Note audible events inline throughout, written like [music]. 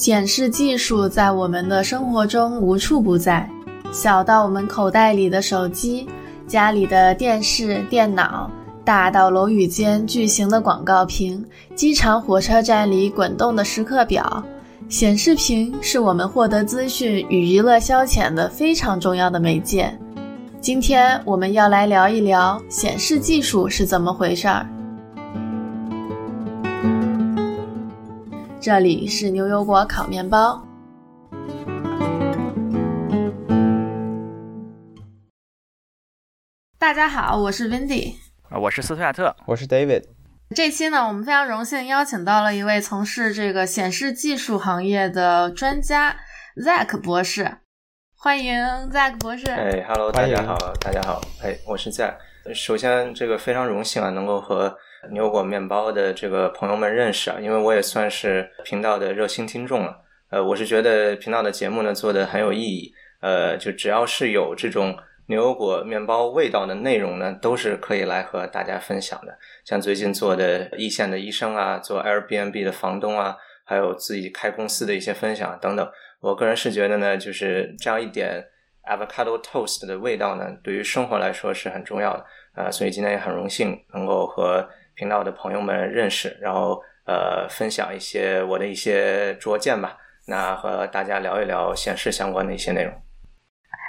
显示技术在我们的生活中无处不在，小到我们口袋里的手机、家里的电视、电脑，大到楼宇间巨型的广告屏、机场、火车站里滚动的时刻表。显示屏是我们获得资讯与娱乐消遣的非常重要的媒介。今天我们要来聊一聊显示技术是怎么回事儿。这里是牛油果烤面包。大家好，我是 Wendy，啊，我是斯图亚特，我是 David。这期呢，我们非常荣幸邀请到了一位从事这个显示技术行业的专家 Zack 博士，欢迎 Zack 博士。哎，Hello，大家好，大家好，哎，我是 Zack。首先，这个非常荣幸啊，能够和。牛油果面包的这个朋友们认识啊，因为我也算是频道的热心听众了。呃，我是觉得频道的节目呢做的很有意义。呃，就只要是有这种牛油果面包味道的内容呢，都是可以来和大家分享的。像最近做的一线的医生啊，做 Airbnb 的房东啊，还有自己开公司的一些分享等等。我个人是觉得呢，就是这样一点 avocado toast 的味道呢，对于生活来说是很重要的。呃，所以今天也很荣幸能够和频道的朋友们认识，然后呃分享一些我的一些拙见吧。那和大家聊一聊显示相关的一些内容。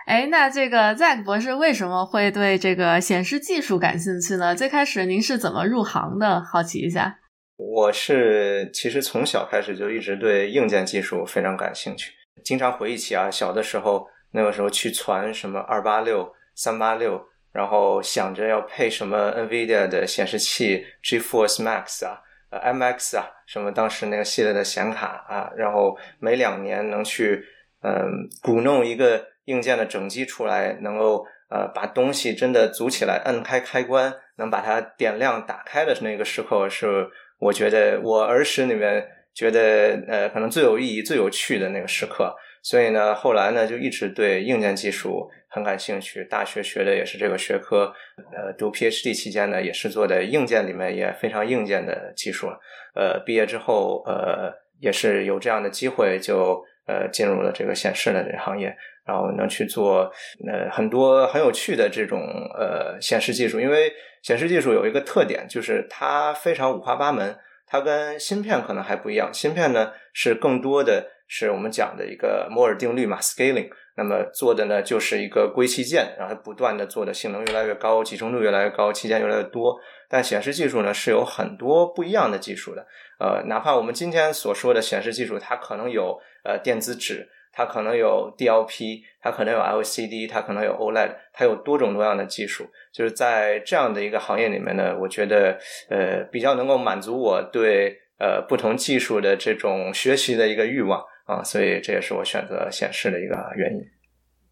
哎，那这个 Zack 博士为什么会对这个显示技术感兴趣呢？最开始您是怎么入行的？好奇一下。我是其实从小开始就一直对硬件技术非常感兴趣。经常回忆起啊，小的时候那个时候去传什么二八六、三八六。然后想着要配什么 NVIDIA 的显示器，GeForce Max 啊，呃 MX 啊，什么当时那个系列的显卡啊，然后每两年能去嗯鼓弄一个硬件的整机出来，能够呃把东西真的组起来，摁开开关，能把它点亮打开的那个时刻，是我觉得我儿时里面觉得呃可能最有意义、最有趣的那个时刻。所以呢，后来呢就一直对硬件技术很感兴趣。大学学的也是这个学科，呃，读 PhD 期间呢也是做的硬件里面也非常硬件的技术。呃，毕业之后，呃，也是有这样的机会，就呃进入了这个显示的这个行业，然后能去做呃很多很有趣的这种呃显示技术。因为显示技术有一个特点，就是它非常五花八门。它跟芯片可能还不一样，芯片呢是更多的。是我们讲的一个摩尔定律嘛，scaling。那么做的呢，就是一个硅器件，然后不断的做的性能越来越高，集成度越来越高，器件越来越多。但显示技术呢，是有很多不一样的技术的。呃，哪怕我们今天所说的显示技术，它可能有呃电子纸，它可能有 DLP，它可能有 LCD，它可能有 OLED，它有多种多样的技术。就是在这样的一个行业里面呢，我觉得呃比较能够满足我对呃不同技术的这种学习的一个欲望。啊，所以这也是我选择显示的一个原因。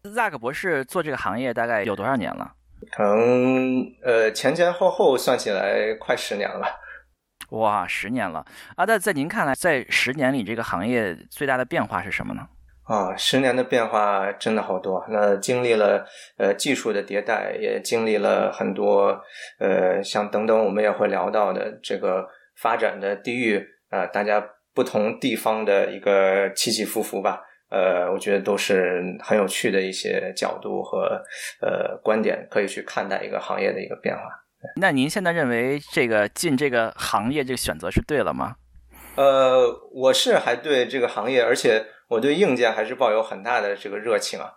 Zack 博士做这个行业大概有多少年了？可能呃前前后后算起来快十年了吧。哇，十年了啊！那在您看来，在十年里这个行业最大的变化是什么呢？啊，十年的变化真的好多。那经历了呃技术的迭代，也经历了很多呃像等等我们也会聊到的这个发展的地域啊，大家。不同地方的一个起起伏伏吧，呃，我觉得都是很有趣的一些角度和呃观点，可以去看待一个行业的一个变化。那您现在认为这个进这个行业这个选择是对了吗？呃，我是还对这个行业，而且我对硬件还是抱有很大的这个热情啊。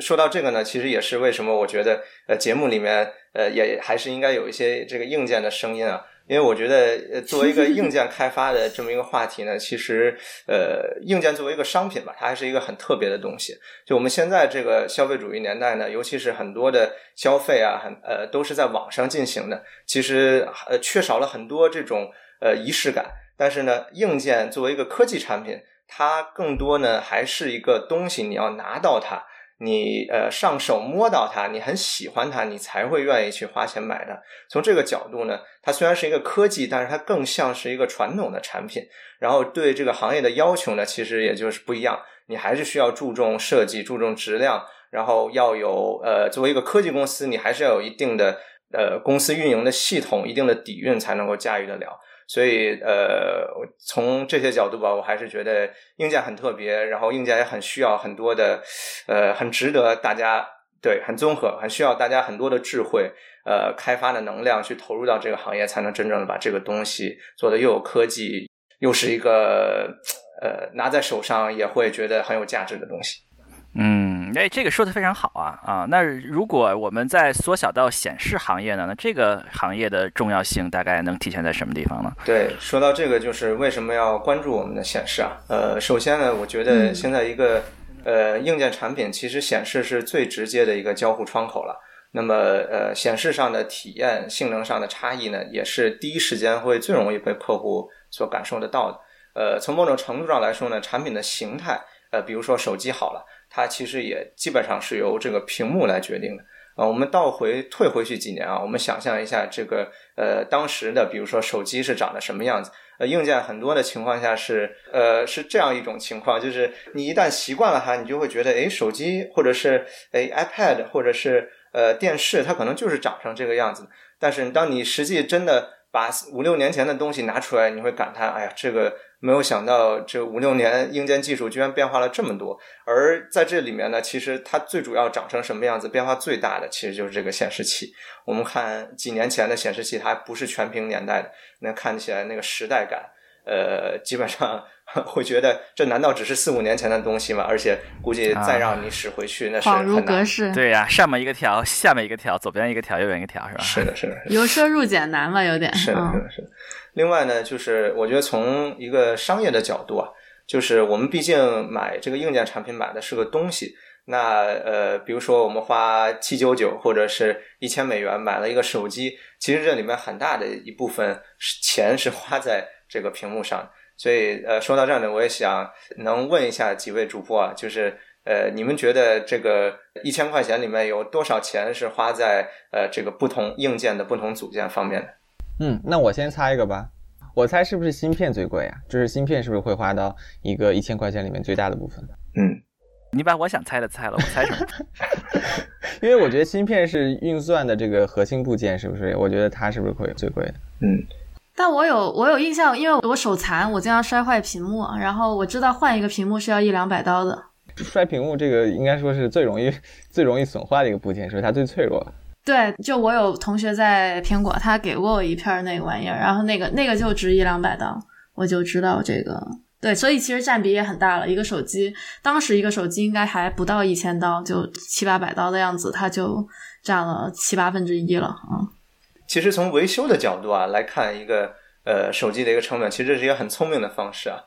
说到这个呢，其实也是为什么我觉得呃节目里面呃也还是应该有一些这个硬件的声音啊。因为我觉得，作为一个硬件开发的这么一个话题呢，其实，呃，硬件作为一个商品吧，它还是一个很特别的东西。就我们现在这个消费主义年代呢，尤其是很多的消费啊，很呃，都是在网上进行的，其实呃，缺少了很多这种呃仪式感。但是呢，硬件作为一个科技产品，它更多呢还是一个东西，你要拿到它。你呃上手摸到它，你很喜欢它，你才会愿意去花钱买的。从这个角度呢，它虽然是一个科技，但是它更像是一个传统的产品。然后对这个行业的要求呢，其实也就是不一样。你还是需要注重设计，注重质量，然后要有呃作为一个科技公司，你还是要有一定的呃公司运营的系统一定的底蕴才能够驾驭得了。所以呃，从这些角度吧，我还是觉得硬件很特别，然后硬件也很需要很多的呃，很值得大家对很综合，很需要大家很多的智慧呃开发的能量去投入到这个行业，才能真正的把这个东西做的又有科技，又是一个呃拿在手上也会觉得很有价值的东西。嗯，哎，这个说的非常好啊啊！那如果我们再缩小到显示行业呢？那这个行业的重要性大概能体现在什么地方呢？对，说到这个，就是为什么要关注我们的显示啊？呃，首先呢，我觉得现在一个呃硬件产品，其实显示是最直接的一个交互窗口了。那么呃，显示上的体验、性能上的差异呢，也是第一时间会最容易被客户所感受得到的。呃，从某种程度上来说呢，产品的形态，呃，比如说手机好了。它其实也基本上是由这个屏幕来决定的啊。我们倒回退回去几年啊，我们想象一下这个呃当时的，比如说手机是长得什么样子？呃，硬件很多的情况下是呃是这样一种情况，就是你一旦习惯了它，你就会觉得哎，手机或者是哎 iPad 或者是呃电视，它可能就是长成这个样子。但是当你实际真的把五六年前的东西拿出来，你会感叹，哎呀，这个。没有想到，这五六年硬件技术居然变化了这么多。而在这里面呢，其实它最主要长成什么样子，变化最大的其实就是这个显示器。我们看几年前的显示器，它还不是全屏年代的，那看起来那个时代感，呃，基本上 [laughs] 会觉得这难道只是四五年前的东西吗？而且估计再让你使回去，那是恍如隔世。对呀，上面一个条，下面一个条，左边一个条，右边一个条，是吧？是的，是的。由奢入俭难了，有点。是的，是的，是的。另外呢，就是我觉得从一个商业的角度啊，就是我们毕竟买这个硬件产品买的是个东西，那呃，比如说我们花七九九或者是一千美元买了一个手机，其实这里面很大的一部分钱是花在这个屏幕上。所以呃，说到这儿呢，我也想能问一下几位主播啊，就是呃，你们觉得这个一千块钱里面有多少钱是花在呃这个不同硬件的不同组件方面的？嗯，那我先猜一个吧。我猜是不是芯片最贵啊？就是芯片是不是会花到一个一千块钱里面最大的部分？嗯，你把我想猜的猜了，我猜什么？[laughs] 因为我觉得芯片是运算的这个核心部件，是不是？我觉得它是不是会最贵的？嗯，但我有我有印象，因为我手残，我经常摔坏屏幕，然后我知道换一个屏幕是要一两百刀的。摔屏幕这个应该说是最容易最容易损坏的一个部件，是不是？它最脆弱。对，就我有同学在苹果，他给过我一片那个玩意儿，然后那个那个就值一两百刀，我就知道这个。对，所以其实占比也很大了。一个手机，当时一个手机应该还不到一千刀，就七八百刀的样子，它就占了七八分之一了啊。其实从维修的角度啊来看，一个呃手机的一个成本，其实这是一个很聪明的方式啊。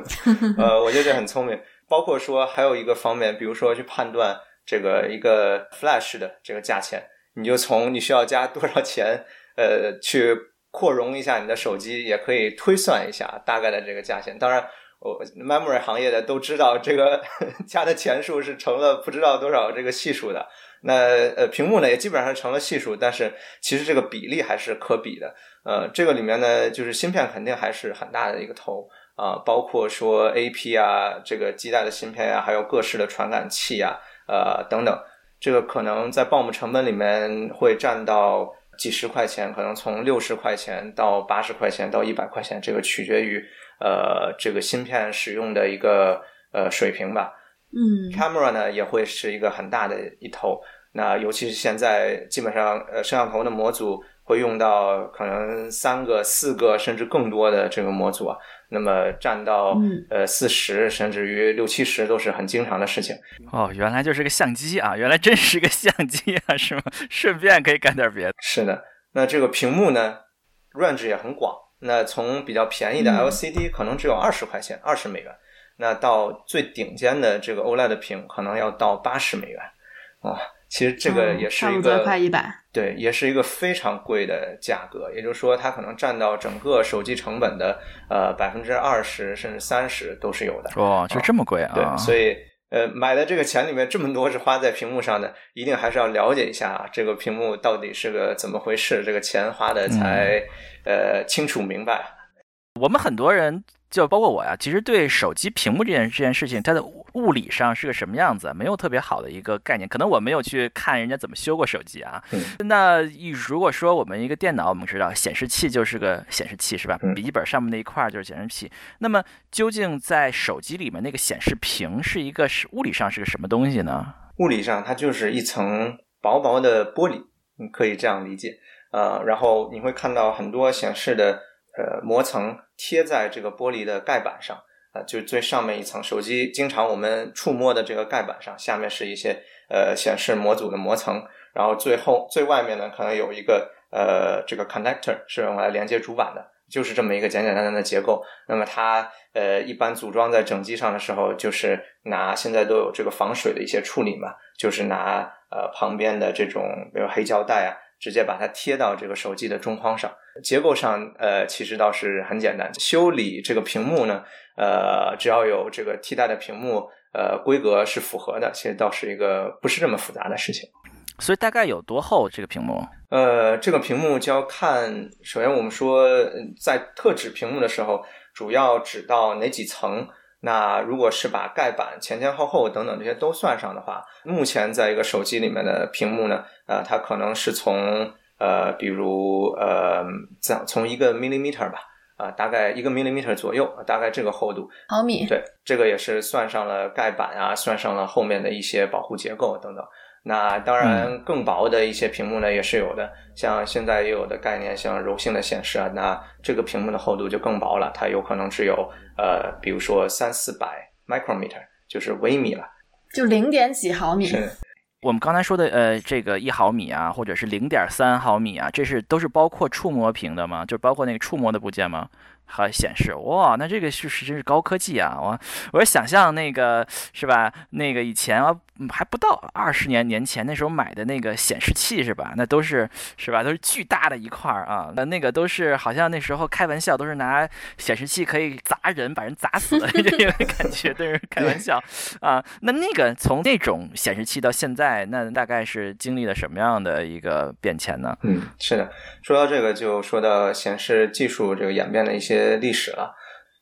[laughs] 呃，我觉得这很聪明。包括说还有一个方面，比如说去判断这个一个 Flash 的这个价钱。你就从你需要加多少钱，呃，去扩容一下你的手机，也可以推算一下大概的这个价钱。当然，我 memory 行业的都知道，这个加的钱数是成了不知道多少这个系数的。那呃，屏幕呢也基本上成了系数，但是其实这个比例还是可比的。呃，这个里面呢，就是芯片肯定还是很大的一个头啊，包括说 AP 啊，这个基带的芯片呀，还有各式的传感器啊，呃等等。这个可能在报幕成本里面会占到几十块钱，可能从六十块钱到八十块钱到一百块钱，这个取决于呃这个芯片使用的一个呃水平吧。嗯，camera 呢也会是一个很大的一头，那尤其是现在基本上呃摄像头的模组会用到可能三个、四个甚至更多的这个模组啊。那么占到呃四十甚至于六七十都是很经常的事情哦，原来就是个相机啊，原来真是个相机啊，是吗？[laughs] 顺便可以干点别的。是的，那这个屏幕呢，range 也很广。那从比较便宜的 LCD 可能只有二十块钱，二十美元，那到最顶尖的这个 OLED 屏可能要到八十美元，啊。其实这个也是一个快一百，对，也是一个非常贵的价格。也就是说，它可能占到整个手机成本的呃百分之二十甚至三十都是有的。哇，就这么贵啊！对，所以呃，买的这个钱里面这么多是花在屏幕上的，一定还是要了解一下这个屏幕到底是个怎么回事，这个钱花的才呃清楚明白。我们很多人。就包括我呀，其实对手机屏幕这件这件事情，它的物理上是个什么样子，没有特别好的一个概念。可能我没有去看人家怎么修过手机啊。那如果说我们一个电脑，我们知道显示器就是个显示器，是吧？笔记本上面那一块就是显示器。那么究竟在手机里面那个显示屏是一个是物理上是个什么东西呢？物理上它就是一层薄薄的玻璃，你可以这样理解。呃，然后你会看到很多显示的呃膜层贴在这个玻璃的盖板上。啊，就最上面一层，手机经常我们触摸的这个盖板上，下面是一些呃显示模组的膜层，然后最后最外面呢，可能有一个呃这个 connector 是用来连接主板的，就是这么一个简简单单的结构。那么它呃一般组装在整机上的时候，就是拿现在都有这个防水的一些处理嘛，就是拿呃旁边的这种比如黑胶带啊。直接把它贴到这个手机的中框上，结构上呃其实倒是很简单。修理这个屏幕呢，呃只要有这个替代的屏幕，呃规格是符合的，其实倒是一个不是这么复杂的事情。所以大概有多厚这个屏幕？呃，这个屏幕就要看，首先我们说在特指屏幕的时候，主要指到哪几层？那如果是把盖板前前后后等等这些都算上的话，目前在一个手机里面的屏幕呢，呃，它可能是从呃，比如呃，从从一个 millimeter 吧，啊，大概一个 millimeter 左右，大概这个厚度，毫米，对，这个也是算上了盖板啊，算上了后面的一些保护结构等等。那当然，更薄的一些屏幕呢也是有的，像现在也有的概念，像柔性的显示啊，那这个屏幕的厚度就更薄了，它有可能只有呃，比如说三四百 micrometer，就是微米了，就零点几毫米。是，我们刚才说的呃，这个一毫米啊，或者是零点三毫米啊，这是都是包括触摸屏的吗？就包括那个触摸的部件吗？还显示哇，那这个是是真是高科技啊！我我是想象那个是吧？那个以前啊嗯还不到二十年年前那时候买的那个显示器是吧？那都是是吧？都是巨大的一块儿啊！那那个都是好像那时候开玩笑都是拿显示器可以砸人，把人砸死的 [laughs] 这个感觉，都是开玩笑啊。那那个从那种显示器到现在，那大概是经历了什么样的一个变迁呢？嗯，是的，说到这个就说到显示技术这个演变的一些。历史了，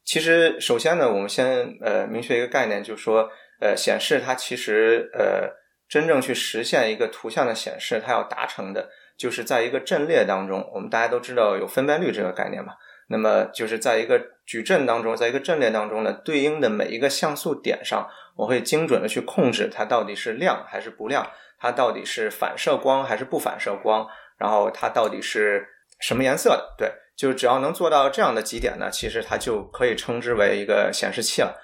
其实首先呢，我们先呃明确一个概念，就是说呃显示它其实呃真正去实现一个图像的显示，它要达成的就是在一个阵列当中，我们大家都知道有分辨率这个概念嘛，那么就是在一个矩阵当中，在一个阵列当中呢，对应的每一个像素点上，我会精准的去控制它到底是亮还是不亮，它到底是反射光还是不反射光，然后它到底是什么颜色的，对。就只要能做到这样的几点呢，其实它就可以称之为一个显示器了。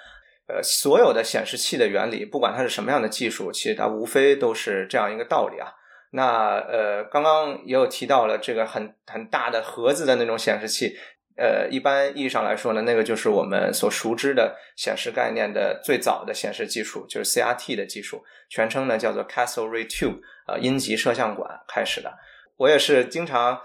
呃，所有的显示器的原理，不管它是什么样的技术，其实它无非都是这样一个道理啊。那呃，刚刚也有提到了这个很很大的盒子的那种显示器，呃，一般意义上来说呢，那个就是我们所熟知的显示概念的最早的显示技术，就是 CRT 的技术，全称呢叫做 Castle Ray Tube，呃，阴极摄像管开始的。我也是经常。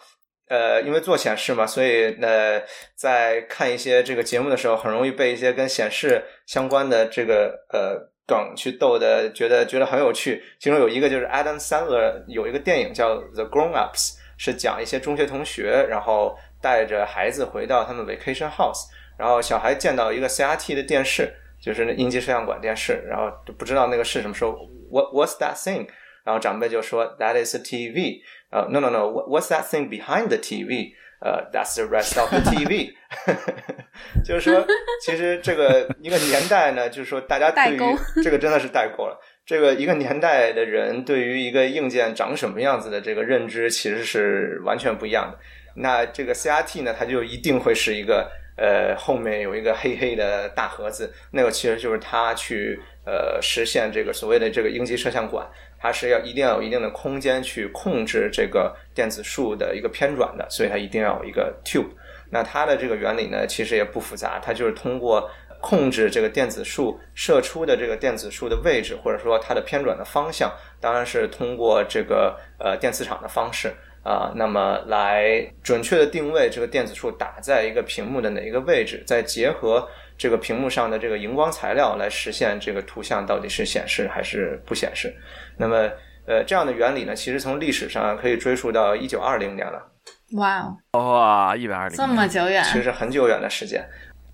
呃，因为做显示嘛，所以呃，在看一些这个节目的时候，很容易被一些跟显示相关的这个呃梗去逗的，觉得觉得很有趣。其中有一个就是 Adam Sandler 有一个电影叫《The Grown Ups》，是讲一些中学同学，然后带着孩子回到他们 vacation house，然后小孩见到一个 CRT 的电视，就是那阴极摄像管电视，然后不知道那个是什么，说 What What's that thing？然后长辈就说 That is a TV。呃，no no no，what's that thing behind the TV？呃，that's the rest of the TV。[laughs] 就是说，[laughs] 其实这个一个年代呢，[laughs] 就是说大家对于这个真的是代沟了。这个一个年代的人对于一个硬件长什么样子的这个认知，其实是完全不一样的。那这个 CRT 呢，它就一定会是一个呃后面有一个黑黑的大盒子，那个其实就是它去呃实现这个所谓的这个应急摄像管。它是要一定要有一定的空间去控制这个电子束的一个偏转的，所以它一定要有一个 tube。那它的这个原理呢，其实也不复杂，它就是通过控制这个电子束射出的这个电子束的位置，或者说它的偏转的方向，当然是通过这个呃电磁场的方式啊，那么来准确的定位这个电子束打在一个屏幕的哪一个位置，再结合。这个屏幕上的这个荧光材料来实现这个图像到底是显示还是不显示？那么，呃，这样的原理呢，其实从历史上可以追溯到一九二零年了。哇哦，哇，一百二零，这么久远，其实很久远的时间。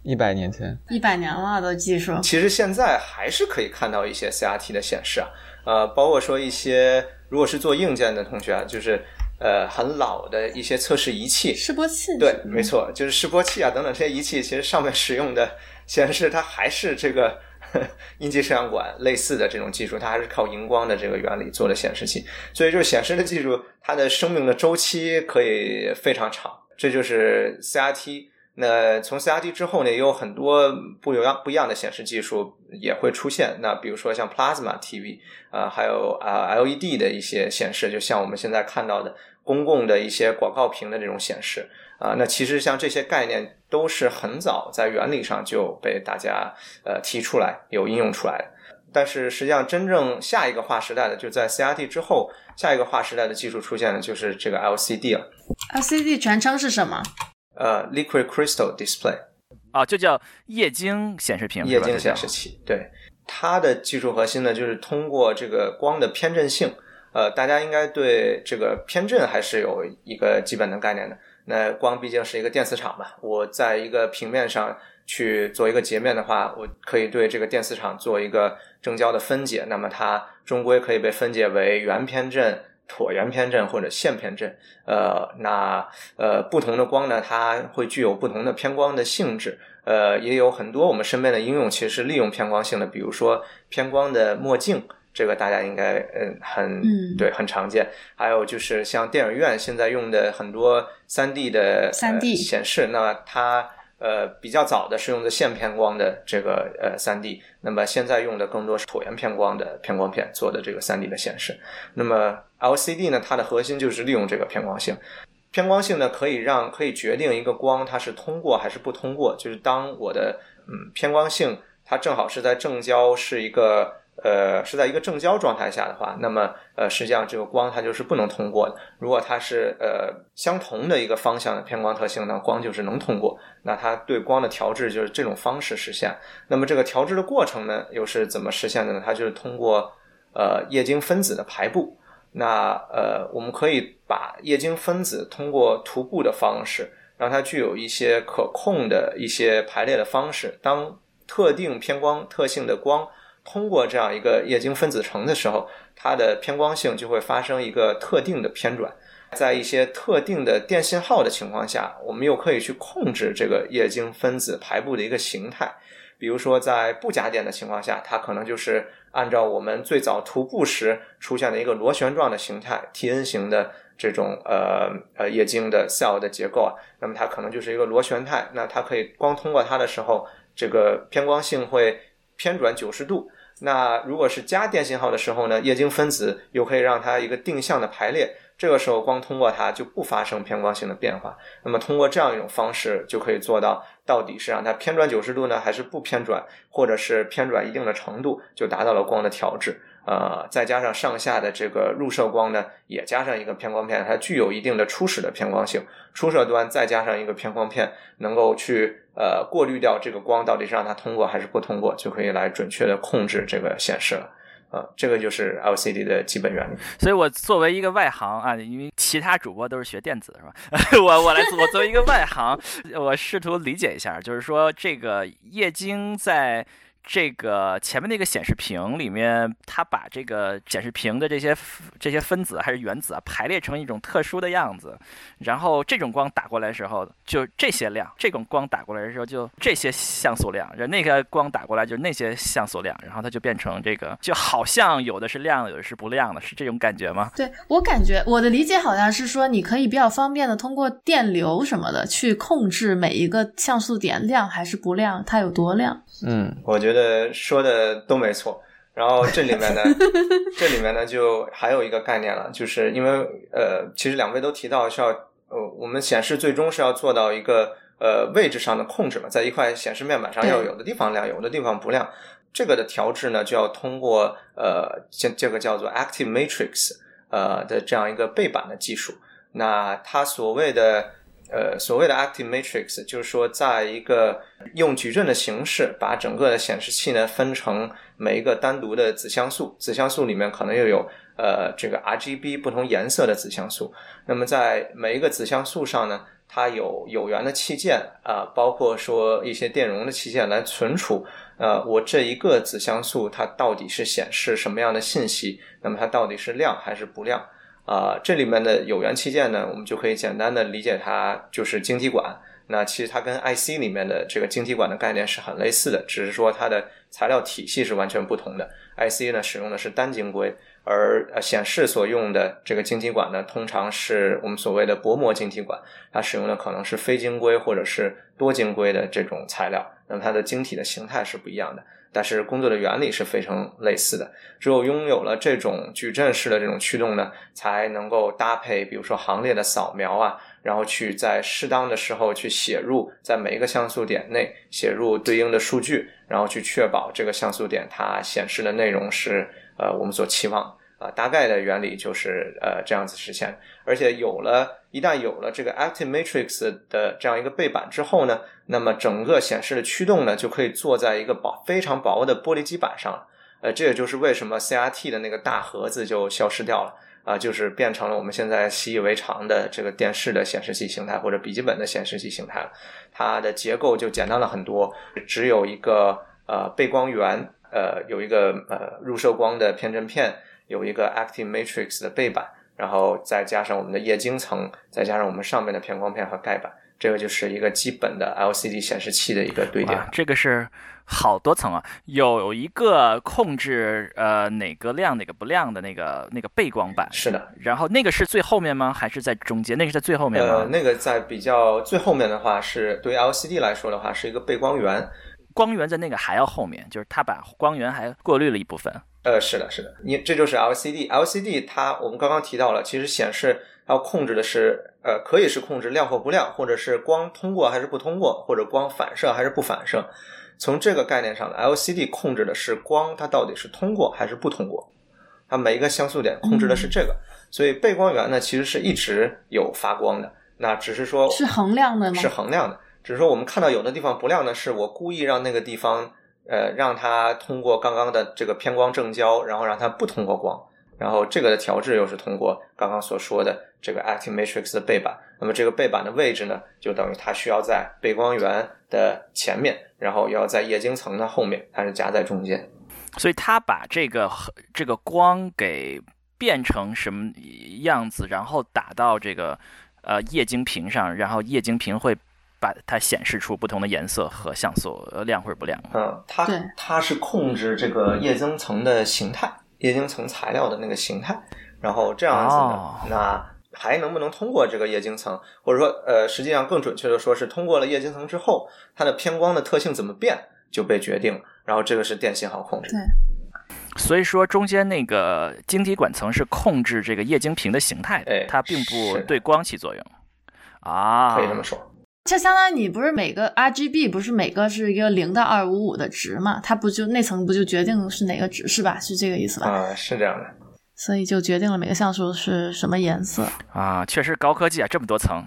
一百年前，一百年了的技术。其实现在还是可以看到一些 CRT 的显示啊，呃，包括说一些如果是做硬件的同学啊，就是呃很老的一些测试仪器，示波器。对，没错，就是示波器啊等等这些仪器，其实上面使用的显示它还是这个 [laughs] 阴极摄像管类似的这种技术，它还是靠荧光的这个原理做的显示器，所以就是显示的技术，它的生命的周期可以非常长，这就是 CRT。那从 CRT 之后呢，也有很多不一样不一样的显示技术也会出现。那比如说像 Plasma TV 啊，还有啊 LED 的一些显示，就像我们现在看到的公共的一些广告屏的这种显示啊。那其实像这些概念都是很早在原理上就被大家呃提出来有应用出来的。但是实际上真正下一个划时代的就在 CRT 之后，下一个划时代的技术出现的就是这个 LCD 了。LCD 全称是什么？呃，Liquid Crystal Display，啊，就叫液晶显示屏，液晶显示器。对，它的技术核心呢，就是通过这个光的偏振性。呃，大家应该对这个偏振还是有一个基本的概念的。那光毕竟是一个电磁场嘛，我在一个平面上去做一个截面的话，我可以对这个电磁场做一个正交的分解，那么它终归可以被分解为圆偏振。椭圆偏振或者线偏振，呃，那呃不同的光呢，它会具有不同的偏光的性质，呃，也有很多我们身边的应用其实是利用偏光性的，比如说偏光的墨镜，这个大家应该嗯很对很常见，还有就是像电影院现在用的很多三 D 的三 D 显示，那它。呃，比较早的是用的线偏光的这个呃三 D，那么现在用的更多是椭圆偏光的偏光片做的这个三 D 的显示。那么 LCD 呢，它的核心就是利用这个偏光性，偏光性呢可以让可以决定一个光它是通过还是不通过，就是当我的嗯偏光性它正好是在正交是一个。呃，是在一个正交状态下的话，那么呃，实际上这个光它就是不能通过的。如果它是呃相同的一个方向的偏光特性呢，光就是能通过。那它对光的调制就是这种方式实现。那么这个调制的过程呢，又是怎么实现的呢？它就是通过呃液晶分子的排布。那呃，我们可以把液晶分子通过涂布的方式，让它具有一些可控的一些排列的方式。当特定偏光特性的光。通过这样一个液晶分子层的时候，它的偏光性就会发生一个特定的偏转。在一些特定的电信号的情况下，我们又可以去控制这个液晶分子排布的一个形态。比如说，在不加电的情况下，它可能就是按照我们最早涂布时出现的一个螺旋状的形态，T N 型的这种呃呃液晶的 cell 的结构啊，那么它可能就是一个螺旋态。那它可以光通过它的时候，这个偏光性会偏转九十度。那如果是加电信号的时候呢，液晶分子又可以让它一个定向的排列，这个时候光通过它就不发生偏光性的变化。那么通过这样一种方式，就可以做到到底是让它偏转九十度呢，还是不偏转，或者是偏转一定的程度，就达到了光的调制。呃，再加上上下的这个入射光呢，也加上一个偏光片，它具有一定的初始的偏光性。出射端再加上一个偏光片，能够去呃过滤掉这个光到底是让它通过还是不通过，就可以来准确的控制这个显示了。呃，这个就是 LCD 的基本原理。所以我作为一个外行啊，因为其他主播都是学电子是吧？[laughs] 我我来我作为一个外行，我试图理解一下，就是说这个液晶在。这个前面那个显示屏里面，它把这个显示屏的这些这些分子还是原子啊，排列成一种特殊的样子，然后这种光打过来的时候，就这些量；这种光打过来的时候，就这些像素量；然后那个光打过来就是那些像素量，然后它就变成这个，就好像有的是亮，有的是不亮的，是这种感觉吗？对我感觉，我的理解好像是说，你可以比较方便的通过电流什么的去控制每一个像素点亮还是不亮，它有多亮。嗯，我觉得说的都没错。然后这里面呢，[laughs] 这里面呢就还有一个概念了，就是因为呃，其实两位都提到是要呃，我们显示最终是要做到一个呃位置上的控制嘛，在一块显示面板上要有的地方亮，有的地方不亮。这个的调制呢，就要通过呃，这这个叫做 active matrix 呃的这样一个背板的技术。那它所谓的。呃，所谓的 active matrix 就是说，在一个用矩阵的形式，把整个的显示器呢分成每一个单独的子像素，子像素里面可能又有呃这个 RGB 不同颜色的子像素。那么在每一个子像素上呢，它有有源的器件啊，包括说一些电容的器件来存储。呃，我这一个子像素它到底是显示什么样的信息？那么它到底是亮还是不亮？啊，这里面的有源器件呢，我们就可以简单的理解它就是晶体管。那其实它跟 IC 里面的这个晶体管的概念是很类似的，只是说它的材料体系是完全不同的。IC 呢使用的是单晶硅，而呃显示所用的这个晶体管呢，通常是我们所谓的薄膜晶体管，它使用的可能是非晶硅或者是多晶硅的这种材料，那么它的晶体的形态是不一样的。但是工作的原理是非常类似的，只有拥有了这种矩阵式的这种驱动呢，才能够搭配，比如说行列的扫描啊，然后去在适当的时候去写入在每一个像素点内写入对应的数据，然后去确保这个像素点它显示的内容是呃我们所期望。啊，大概的原理就是呃这样子实现，而且有了，一旦有了这个 Active Matrix 的这样一个背板之后呢，那么整个显示的驱动呢就可以做在一个薄非常薄的玻璃基板上了。呃，这也就是为什么 CRT 的那个大盒子就消失掉了啊，就是变成了我们现在习以为常的这个电视的显示器形态或者笔记本的显示器形态了。它的结构就简单了很多，只有一个呃背光源，呃有一个呃入射光的偏振片。有一个 Active Matrix 的背板，然后再加上我们的液晶层，再加上我们上面的偏光片和盖板，这个就是一个基本的 LCD 显示器的一个堆叠。这个是好多层啊，有一个控制呃哪个亮哪个不亮的那个那个背光板。是的，然后那个是最后面吗？还是在中间？那个是在最后面吗？呃，那个在比较最后面的话，是对于 LCD 来说的话，是一个背光源。光源在那个还要后面，就是它把光源还过滤了一部分。呃，是的，是的，你这就是 LCD，LCD 它我们刚刚提到了，其实显示要控制的是，呃，可以是控制亮或不亮，或者是光通过还是不通过，或者光反射还是不反射。从这个概念上，LCD 控制的是光它到底是通过还是不通过，它每一个像素点控制的是这个。所以背光源呢，其实是一直有发光的，那只是说是恒亮的吗？是恒亮的，只是说我们看到有的地方不亮呢，是我故意让那个地方。呃，让它通过刚刚的这个偏光正交，然后让它不通过光，然后这个的调制又是通过刚刚所说的这个 Active Matrix 的背板。那么这个背板的位置呢，就等于它需要在背光源的前面，然后要在液晶层的后面，它是夹在中间。所以它把这个这个光给变成什么样子，然后打到这个呃液晶屏上，然后液晶屏会。把它显示出不同的颜色和像素，亮或者不亮。嗯，它它是控制这个液晶层的形态，液晶层材料的那个形态。然后这样子呢，那还能不能通过这个液晶层？或者说，呃，实际上更准确的说是通过了液晶层之后，它的偏光的特性怎么变就被决定了。然后这个是电信号控制。对。所以说中间那个晶体管层是控制这个液晶屏的形态的，它并不对光起作用。啊，可以这么说。就相当于你不是每个 RGB 不是每个是一个零到二五五的值嘛？它不就内层不就决定是哪个值是吧？是这个意思吧？啊，是这样的。所以就决定了每个像素是什么颜色啊，确实高科技啊，这么多层。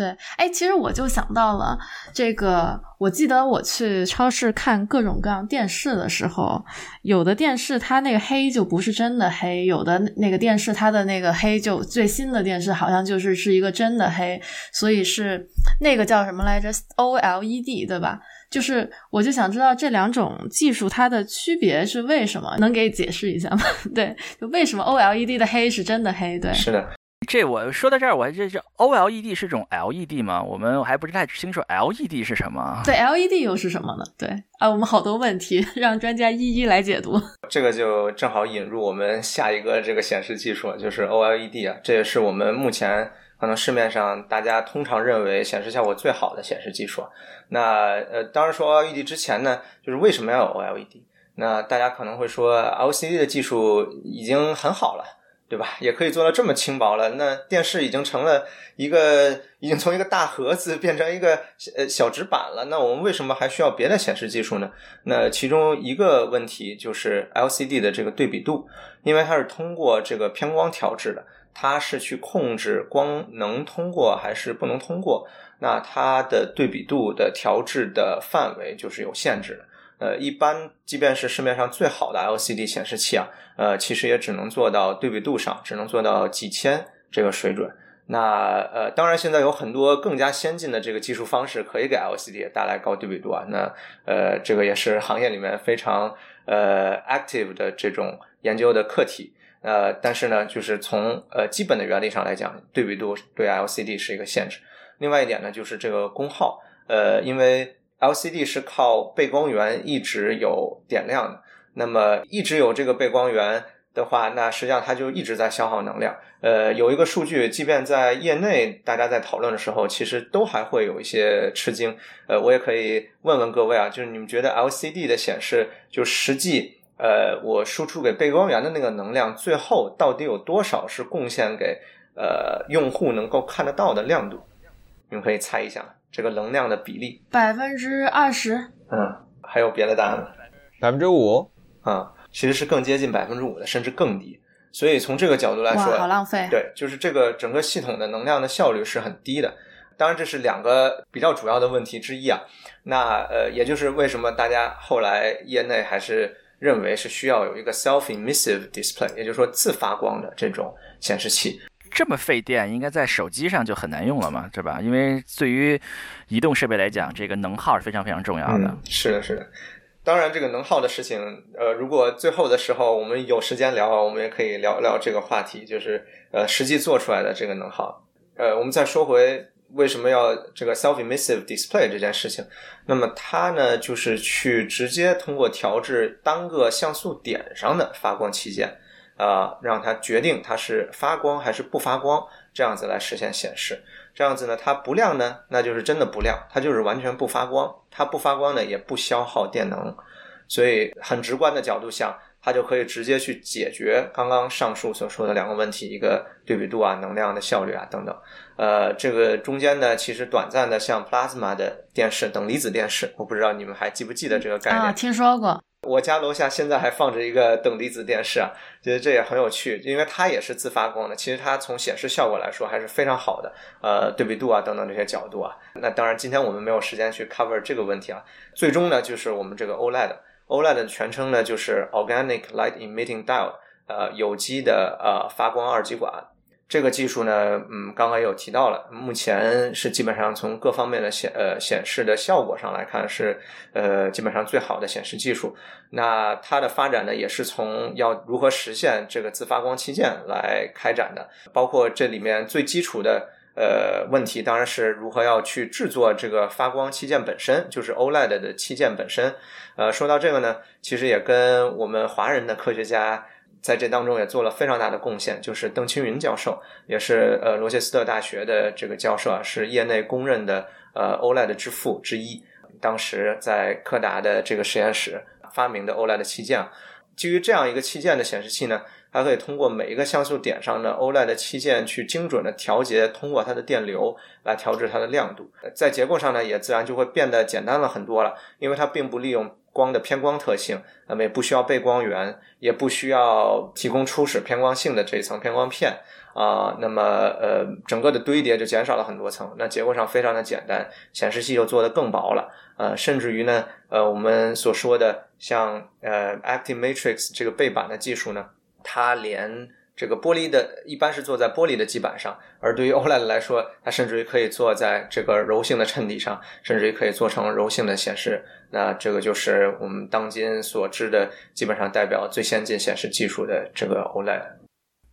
对，哎，其实我就想到了这个。我记得我去超市看各种各样电视的时候，有的电视它那个黑就不是真的黑，有的那个电视它的那个黑就最新的电视好像就是是一个真的黑，所以是那个叫什么来着？OLED 对吧？就是我就想知道这两种技术它的区别是为什么？能给解释一下吗？[laughs] 对，就为什么 OLED 的黑是真的黑？对，是的。这我说到这儿，我还这这 OLED 是种 LED 吗？我们还不是太清楚 LED 是什么。对，LED 又是什么呢？对啊，我们好多问题，[laughs] 让专家一一来解读。这个就正好引入我们下一个这个显示技术，就是 OLED 啊，这也是我们目前可能市面上大家通常认为显示效果最好的显示技术。那呃，当然说 OLED 之前呢，就是为什么要有 OLED？那大家可能会说 LCD 的技术已经很好了。对吧？也可以做到这么轻薄了。那电视已经成了一个，已经从一个大盒子变成一个呃小纸板了。那我们为什么还需要别的显示技术呢？那其中一个问题就是 LCD 的这个对比度，因为它是通过这个偏光调制的，它是去控制光能通过还是不能通过。那它的对比度的调制的范围就是有限制的。呃，一般即便是市面上最好的 LCD 显示器啊，呃，其实也只能做到对比度上，只能做到几千这个水准。那呃，当然现在有很多更加先进的这个技术方式可以给 LCD 带来高对比度啊。那呃，这个也是行业里面非常呃 active 的这种研究的课题。呃，但是呢，就是从呃基本的原理上来讲，对比度对 LCD 是一个限制。另外一点呢，就是这个功耗，呃，因为 LCD 是靠背光源一直有点亮的，那么一直有这个背光源。的话，那实际上它就一直在消耗能量。呃，有一个数据，即便在业内大家在讨论的时候，其实都还会有一些吃惊。呃，我也可以问问各位啊，就是你们觉得 LCD 的显示，就实际呃我输出给背光源的那个能量，最后到底有多少是贡献给呃用户能够看得到的亮度？你们可以猜一下这个能量的比例。百分之二十。嗯，还有别的答案吗？百分之五。啊。其实是更接近百分之五的，甚至更低。所以从这个角度来说，好浪费。对，就是这个整个系统的能量的效率是很低的。当然，这是两个比较主要的问题之一啊。那呃，也就是为什么大家后来业内还是认为是需要有一个 self-emissive display，也就是说自发光的这种显示器。这么费电，应该在手机上就很难用了嘛，对吧？因为对于移动设备来讲，这个能耗是非常非常重要的。是的，是的。当然，这个能耗的事情，呃，如果最后的时候我们有时间聊，我们也可以聊聊这个话题，就是呃，实际做出来的这个能耗。呃，我们再说回为什么要这个 self-emissive display 这件事情，那么它呢，就是去直接通过调制单个像素点上的发光器件，呃，让它决定它是发光还是不发光，这样子来实现显示。这样子呢，它不亮呢，那就是真的不亮，它就是完全不发光。它不发光呢，也不消耗电能，所以很直观的角度想，它就可以直接去解决刚刚上述所说的两个问题：一个对比度啊，能量的效率啊等等。呃，这个中间呢，其实短暂的像 plasma 的电视等离子电视，我不知道你们还记不记得这个概念？啊，听说过。我家楼下现在还放着一个等离子电视啊，觉得这也很有趣，因为它也是自发光的。其实它从显示效果来说还是非常好的，呃，对比度啊等等这些角度啊。那当然，今天我们没有时间去 cover 这个问题啊。最终呢，就是我们这个 OLED，OLED 的全称呢就是 Organic Light Emitting Diode，呃，有机的呃发光二极管。这个技术呢，嗯，刚刚也有提到了，目前是基本上从各方面的显呃显示的效果上来看是呃基本上最好的显示技术。那它的发展呢，也是从要如何实现这个自发光器件来开展的，包括这里面最基础的呃问题，当然是如何要去制作这个发光器件本身，就是 OLED 的器件本身。呃，说到这个呢，其实也跟我们华人的科学家。在这当中也做了非常大的贡献，就是邓青云教授，也是呃罗切斯特大学的这个教授啊，是业内公认的呃 OLED 之父之一。当时在柯达的这个实验室发明的 OLED 器件，基于这样一个器件的显示器呢，它可以通过每一个像素点上的 OLED 器件去精准的调节，通过它的电流来调制它的亮度。在结构上呢，也自然就会变得简单了很多了，因为它并不利用。光的偏光特性，那么也不需要背光源，也不需要提供初始偏光性的这一层偏光片啊，那么呃，整个的堆叠就减少了很多层，那结构上非常的简单，显示器又做的更薄了，呃，甚至于呢，呃，我们所说的像呃 Active Matrix 这个背板的技术呢，它连。这个玻璃的一般是坐在玻璃的基板上，而对于 OLED 来说，它甚至于可以坐在这个柔性的衬底上，甚至于可以做成柔性的显示。那这个就是我们当今所知的，基本上代表最先进显示技术的这个 OLED。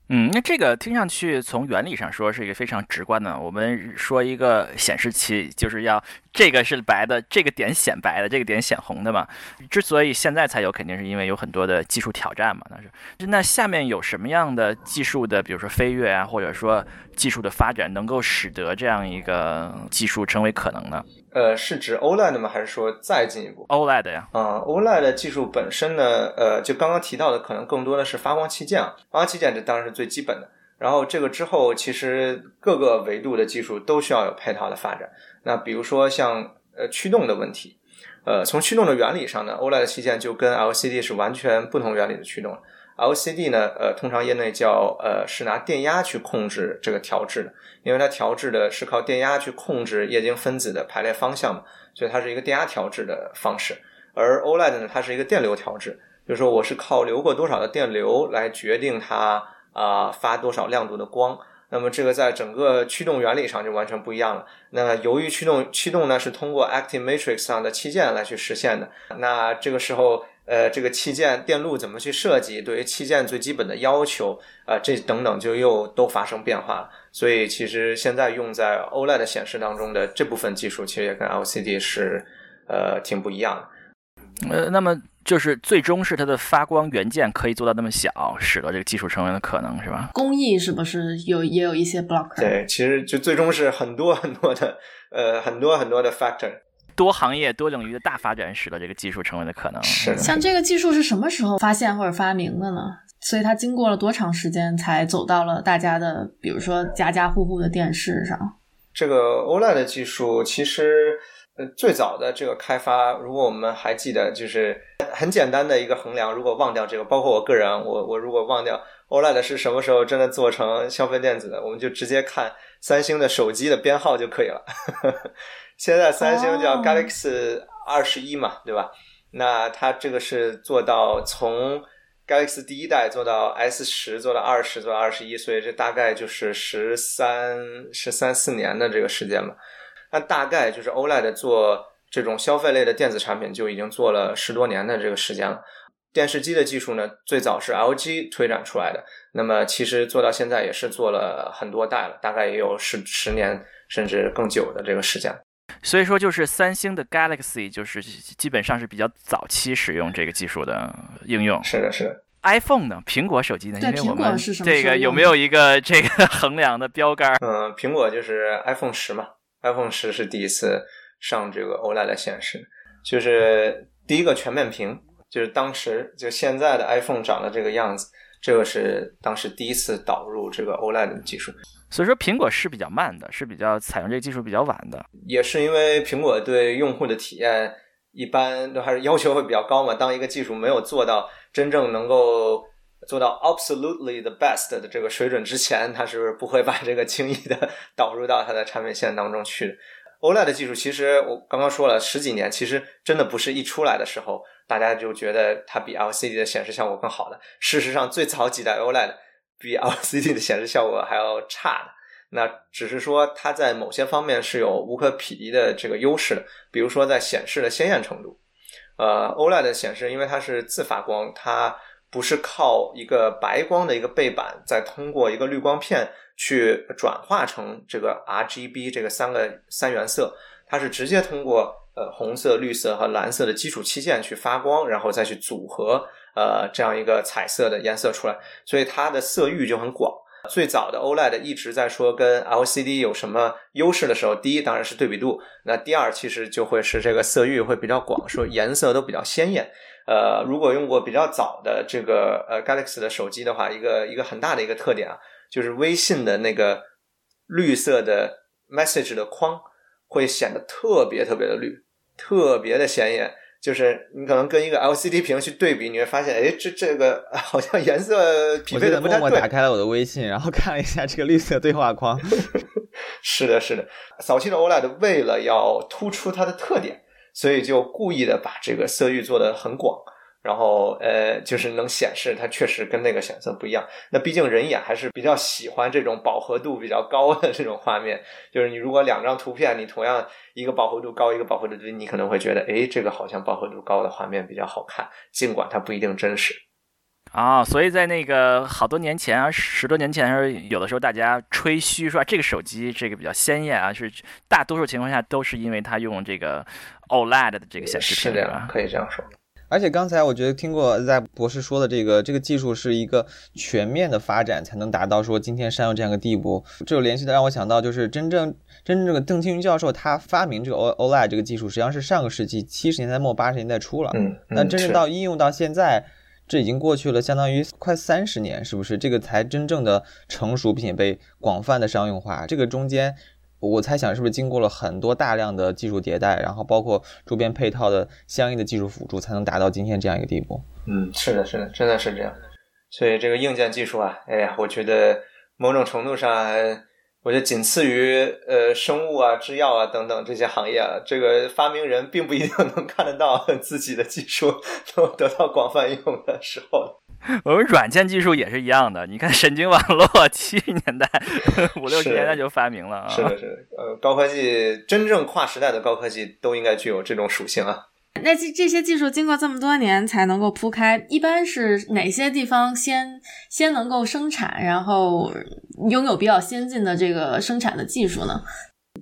嗯，那这个听上去从原理上说是一个非常直观的。我们说一个显示器就是要这个是白的，这个点显白的，这个点显红的嘛。之所以现在才有，肯定是因为有很多的技术挑战嘛。那是那下面有什么样的技术的，比如说飞跃啊，或者说技术的发展，能够使得这样一个技术成为可能呢？呃，是指 OLED 吗？还是说再进一步？OLED 呀。啊，OLED 技术本身呢，呃，就刚刚提到的，可能更多的是发光器件。发光器件这当然是最基本的。然后这个之后，其实各个维度的技术都需要有配套的发展。那比如说像呃驱动的问题，呃，从驱动的原理上呢，OLED 器件就跟 LCD 是完全不同原理的驱动。LCD 呢，呃，通常业内叫呃是拿电压去控制这个调制的，因为它调制的是靠电压去控制液晶分子的排列方向嘛，所以它是一个电压调制的方式。而 OLED 呢，它是一个电流调制，就是说我是靠流过多少的电流来决定它啊发多少亮度的光那么这个在整个驱动原理上就完全不一样了。那由于驱动驱动呢是通过 active matrix 上的器件来去实现的，那这个时候呃这个器件电路怎么去设计，对于器件最基本的要求啊这等等就又都发生变化了。所以其实现在用在 OLED 的显示当中的这部分技术，其实也跟 LCD 是呃挺不一样的。呃，那么就是最终是它的发光元件可以做到那么小，使得这个技术成为了可能，是吧？工艺是不是有也有一些 blocker？对，其实就最终是很多很多的呃很多很多的 factor，多行业多领域的大发展，使得这个技术成为了可能。是的像这个技术是什么时候发现或者发明的呢？所以它经过了多长时间才走到了大家的，比如说家家户户的电视上？这个 OLED 的技术其实，呃，最早的这个开发，如果我们还记得，就是很简单的一个衡量。如果忘掉这个，包括我个人，我我如果忘掉 OLED 是什么时候真的做成消费电子的，我们就直接看三星的手机的编号就可以了。[laughs] 现在三星叫哦 Galaxy 二十一嘛，对吧？那它这个是做到从 Galaxy 第一代做到 S 十，做到二十，做到二十一，所以这大概就是十三、十三四年的这个时间吧。那大概就是 OLED 做这种消费类的电子产品就已经做了十多年的这个时间了。电视机的技术呢，最早是 LG 推展出来的，那么其实做到现在也是做了很多代了，大概也有十十年甚至更久的这个时间。所以说，就是三星的 Galaxy 就是基本上是比较早期使用这个技术的应用。是的，是的。iPhone 呢？苹果手机呢？因为我们这个有没有一个这个 [laughs] 衡量的标杆？嗯，苹果就是 iPhone 十嘛，iPhone 十是第一次上这个 OLED 显示，就是第一个全面屏，就是当时就现在的 iPhone 长的这个样子，这个是当时第一次导入这个 OLED 的技术，所以说苹果是比较慢的，是比较采用这个技术比较晚的。也是因为苹果对用户的体验一般都还是要求会比较高嘛，当一个技术没有做到真正能够。做到 absolutely the best 的这个水准之前，它是不会把这个轻易的导入到它的产品线当中去的。OLED 的技术其实我刚刚说了十几年，其实真的不是一出来的时候大家就觉得它比 LCD 的显示效果更好的。事实上，最早几代 OLED 比 LCD 的显示效果还要差的。那只是说它在某些方面是有无可匹敌的这个优势的，比如说在显示的鲜艳程度。呃，OLED 的显示因为它是自发光，它不是靠一个白光的一个背板，再通过一个滤光片去转化成这个 RGB 这个三个三原色，它是直接通过呃红色、绿色和蓝色的基础器件去发光，然后再去组合呃这样一个彩色的颜色出来，所以它的色域就很广。最早的 OLED 一直在说跟 LCD 有什么优势的时候，第一当然是对比度，那第二其实就会是这个色域会比较广，说颜色都比较鲜艳。呃，如果用过比较早的这个呃 Galaxy 的手机的话，一个一个很大的一个特点啊，就是微信的那个绿色的 message 的框会显得特别特别的绿，特别的显眼。就是你可能跟一个 LCD 屏去对比，你会发现，哎，这这个好像颜色匹配的不太对。打开了我的微信，然后看了一下这个绿色对话框。[laughs] 是的，是的，早期的 OLED 为了要突出它的特点，所以就故意的把这个色域做的很广，然后呃，就是能显示它确实跟那个显色不一样。那毕竟人眼还是比较喜欢这种饱和度比较高的这种画面，就是你如果两张图片，你同样一个饱和度高，一个饱和度低，你可能会觉得，诶，这个好像饱和度高的画面比较好看，尽管它不一定真实。啊、所以在那个好多年前啊，十多年前的时候，有的时候大家吹嘘说、啊、这个手机这个比较鲜艳啊，是大多数情况下都是因为它用这个 OLED 的这个显示屏，是这样吧，？可以这样说。而且刚才我觉得听过在博士说的这个这个技术是一个全面的发展才能达到说今天商用这样一个地步，这就联系的让我想到就是真正真正这个邓青云教授他发明这个 O OLED 这个技术实际上是上个世纪七十年代末八十年代初了，嗯，嗯那真正到应用到现在，这已经过去了相当于快三十年，是不是？这个才真正的成熟品被广泛的商用化。这个中间，我猜想是不是经过了很多大量的技术迭代，然后包括周边配套的相应的技术辅助，才能达到今天这样一个地步。嗯，是的，是的，真的是这样。所以这个硬件技术啊，哎呀，我觉得某种程度上，我觉得仅次于呃生物啊、制药啊等等这些行业啊，这个发明人并不一定能看得到 [laughs] 自己的技术能得到广泛应用的时候。我们软件技术也是一样的，你看神经网络 [laughs] 七十年代、五六十年代就发明了啊。是的，是的，呃，高科技真正跨时代的高科技都应该具有这种属性啊。那这这些技术经过这么多年才能够铺开，一般是哪些地方先先能够生产，然后拥有比较先进的这个生产的技术呢？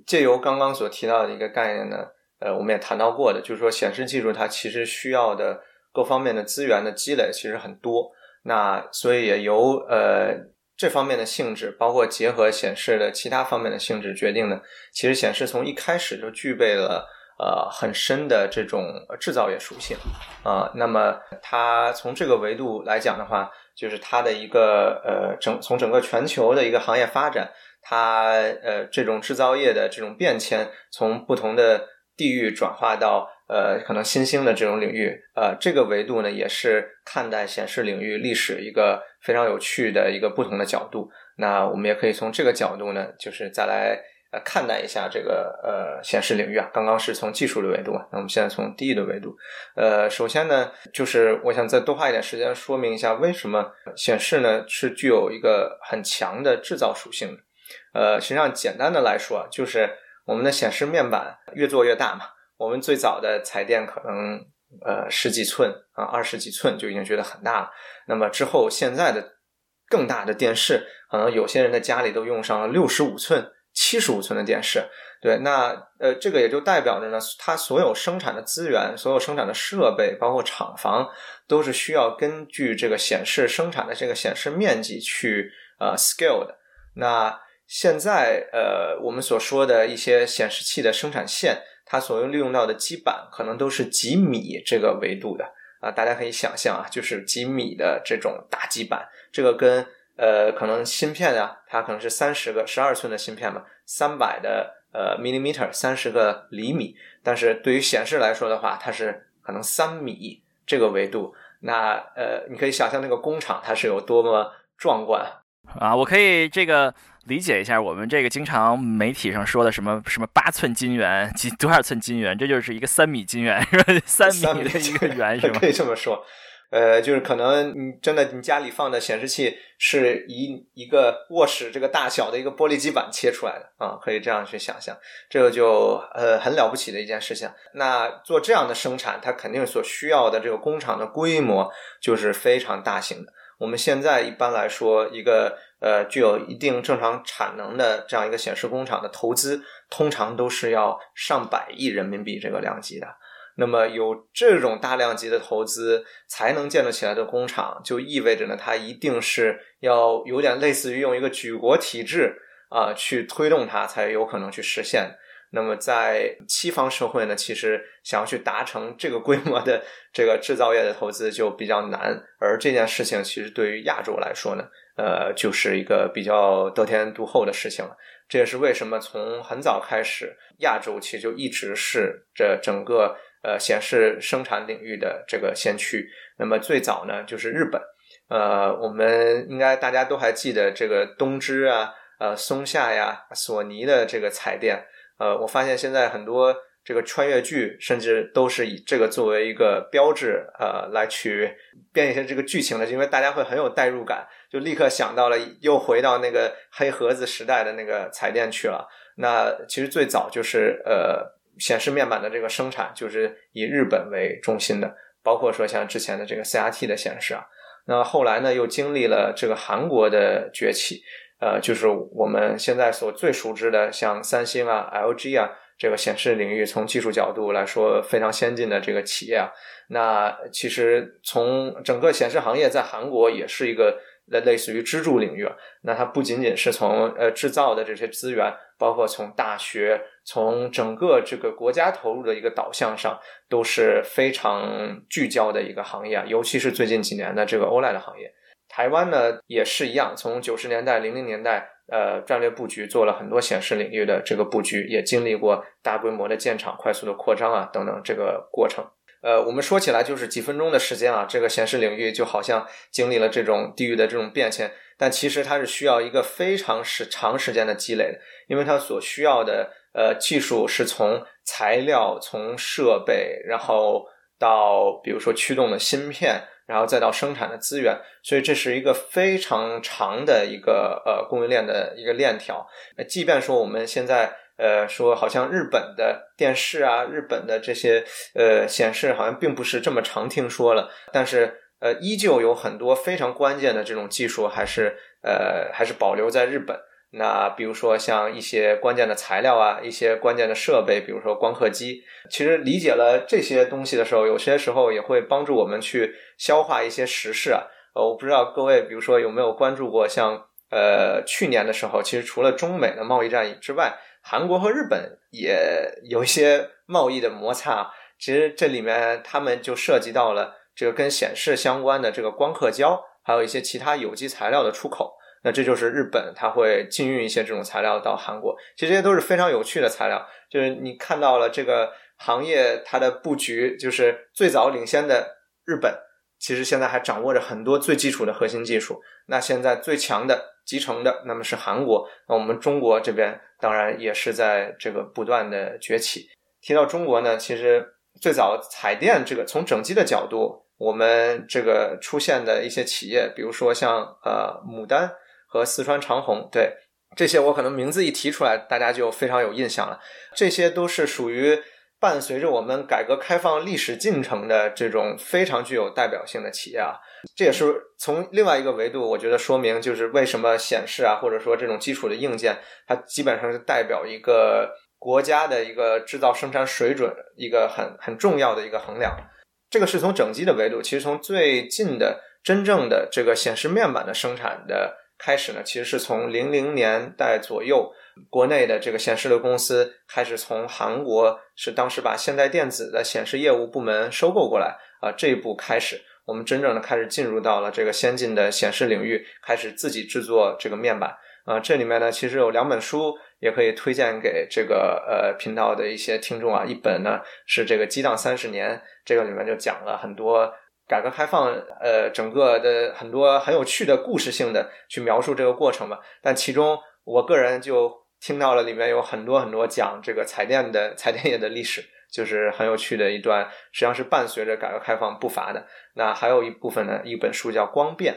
借由刚刚所提到的一个概念呢，呃，我们也谈到过的，就是说显示技术它其实需要的各方面的资源的积累其实很多，那所以也由呃这方面的性质，包括结合显示的其他方面的性质决定呢，其实显示从一开始就具备了。呃，很深的这种制造业属性啊，那么它从这个维度来讲的话，就是它的一个呃整从整个全球的一个行业发展，它呃这种制造业的这种变迁，从不同的地域转化到呃可能新兴的这种领域，呃这个维度呢，也是看待显示领域历史一个非常有趣的一个不同的角度。那我们也可以从这个角度呢，就是再来。呃，看待一下这个呃显示领域啊，刚刚是从技术的维度，那我们现在从地域的维度。呃，首先呢，就是我想再多花一点时间说明一下，为什么显示呢是具有一个很强的制造属性的。呃，实际上简单的来说，就是我们的显示面板越做越大嘛。我们最早的彩电可能呃十几寸啊，二十几寸就已经觉得很大了。那么之后现在的更大的电视，可能有些人的家里都用上了六十五寸。七十五寸的电视，对，那呃，这个也就代表着呢，它所有生产的资源、所有生产的设备，包括厂房，都是需要根据这个显示生产的这个显示面积去呃 scale 的。那现在呃，我们所说的一些显示器的生产线，它所用利用到的基板，可能都是几米这个维度的啊，大家可以想象啊，就是几米的这种大基板，这个跟。呃，可能芯片啊，它可能是三十个十二寸的芯片嘛，三百的呃 millimeter，三十个厘米。但是对于显示来说的话，它是可能三米这个维度。那呃，你可以想象那个工厂它是有多么壮观啊！我可以这个理解一下，我们这个经常媒体上说的什么什么八寸金元，几多少寸金元，这就是一个三米金元，是吧？三米的一个圆 [laughs] 是吧？可以这么说。呃，就是可能你真的你家里放的显示器是一一个卧室这个大小的一个玻璃基板切出来的啊，可以这样去想象，这个就呃很了不起的一件事情。那做这样的生产，它肯定所需要的这个工厂的规模就是非常大型的。我们现在一般来说，一个呃具有一定正常产能的这样一个显示工厂的投资，通常都是要上百亿人民币这个量级的。那么有这种大量级的投资才能建立起来的工厂，就意味着呢，它一定是要有点类似于用一个举国体制啊去推动它，才有可能去实现。那么在西方社会呢，其实想要去达成这个规模的这个制造业的投资就比较难，而这件事情其实对于亚洲来说呢，呃，就是一个比较得天独厚的事情了。这也是为什么从很早开始，亚洲其实就一直是这整个。呃，显示生产领域的这个先驱。那么最早呢，就是日本。呃，我们应该大家都还记得这个东芝啊，呃，松下呀，索尼的这个彩电。呃，我发现现在很多这个穿越剧，甚至都是以这个作为一个标志，呃，来去编一些这个剧情的，因为大家会很有代入感，就立刻想到了又回到那个黑盒子时代的那个彩电去了。那其实最早就是呃。显示面板的这个生产就是以日本为中心的，包括说像之前的这个 CRT 的显示啊，那后来呢又经历了这个韩国的崛起，呃，就是我们现在所最熟知的像三星啊、LG 啊这个显示领域从技术角度来说非常先进的这个企业啊，那其实从整个显示行业在韩国也是一个。类类似于支柱领域，那它不仅仅是从呃制造的这些资源，包括从大学，从整个这个国家投入的一个导向上，都是非常聚焦的一个行业。尤其是最近几年的这个 OLED 行业，台湾呢也是一样，从九十年代、零零年代，呃，战略布局做了很多显示领域的这个布局，也经历过大规模的建厂、快速的扩张啊等等这个过程。呃，我们说起来就是几分钟的时间啊，这个显示领域就好像经历了这种地域的这种变迁，但其实它是需要一个非常时长时间的积累的，因为它所需要的呃技术是从材料、从设备，然后到比如说驱动的芯片，然后再到生产的资源，所以这是一个非常长的一个呃供应链的一个链条。即便说我们现在呃说好像日本的电视啊，日本的这些呃显示好像并不是这么常听说了，但是呃依旧有很多非常关键的这种技术还是呃还是保留在日本。那比如说像一些关键的材料啊，一些关键的设备，比如说光刻机，其实理解了这些东西的时候，有些时候也会帮助我们去消化一些时事啊。呃，我不知道各位，比如说有没有关注过，像呃去年的时候，其实除了中美的贸易战之外，韩国和日本也有一些贸易的摩擦。其实这里面他们就涉及到了这个跟显示相关的这个光刻胶，还有一些其他有机材料的出口。那这就是日本，它会禁运一些这种材料到韩国。其实这些都是非常有趣的材料，就是你看到了这个行业它的布局，就是最早领先的日本，其实现在还掌握着很多最基础的核心技术。那现在最强的集成的，那么是韩国。那我们中国这边当然也是在这个不断的崛起。提到中国呢，其实最早彩电这个从整机的角度，我们这个出现的一些企业，比如说像呃牡丹。和四川长虹，对这些我可能名字一提出来，大家就非常有印象了。这些都是属于伴随着我们改革开放历史进程的这种非常具有代表性的企业啊。这也是从另外一个维度，我觉得说明就是为什么显示啊，或者说这种基础的硬件，它基本上是代表一个国家的一个制造生产水准一个很很重要的一个衡量。这个是从整机的维度，其实从最近的真正的这个显示面板的生产的。开始呢，其实是从零零年代左右，国内的这个显示的公司开始从韩国是当时把现代电子的显示业务部门收购过来啊，这一步开始，我们真正的开始进入到了这个先进的显示领域，开始自己制作这个面板啊。这里面呢，其实有两本书也可以推荐给这个呃频道的一些听众啊，一本呢是这个《激荡三十年》，这个里面就讲了很多。改革开放，呃，整个的很多很有趣的故事性的去描述这个过程吧。但其中，我个人就听到了里面有很多很多讲这个彩电的彩电业的历史，就是很有趣的一段，实际上是伴随着改革开放步伐的。那还有一部分呢，一本书叫《光变》。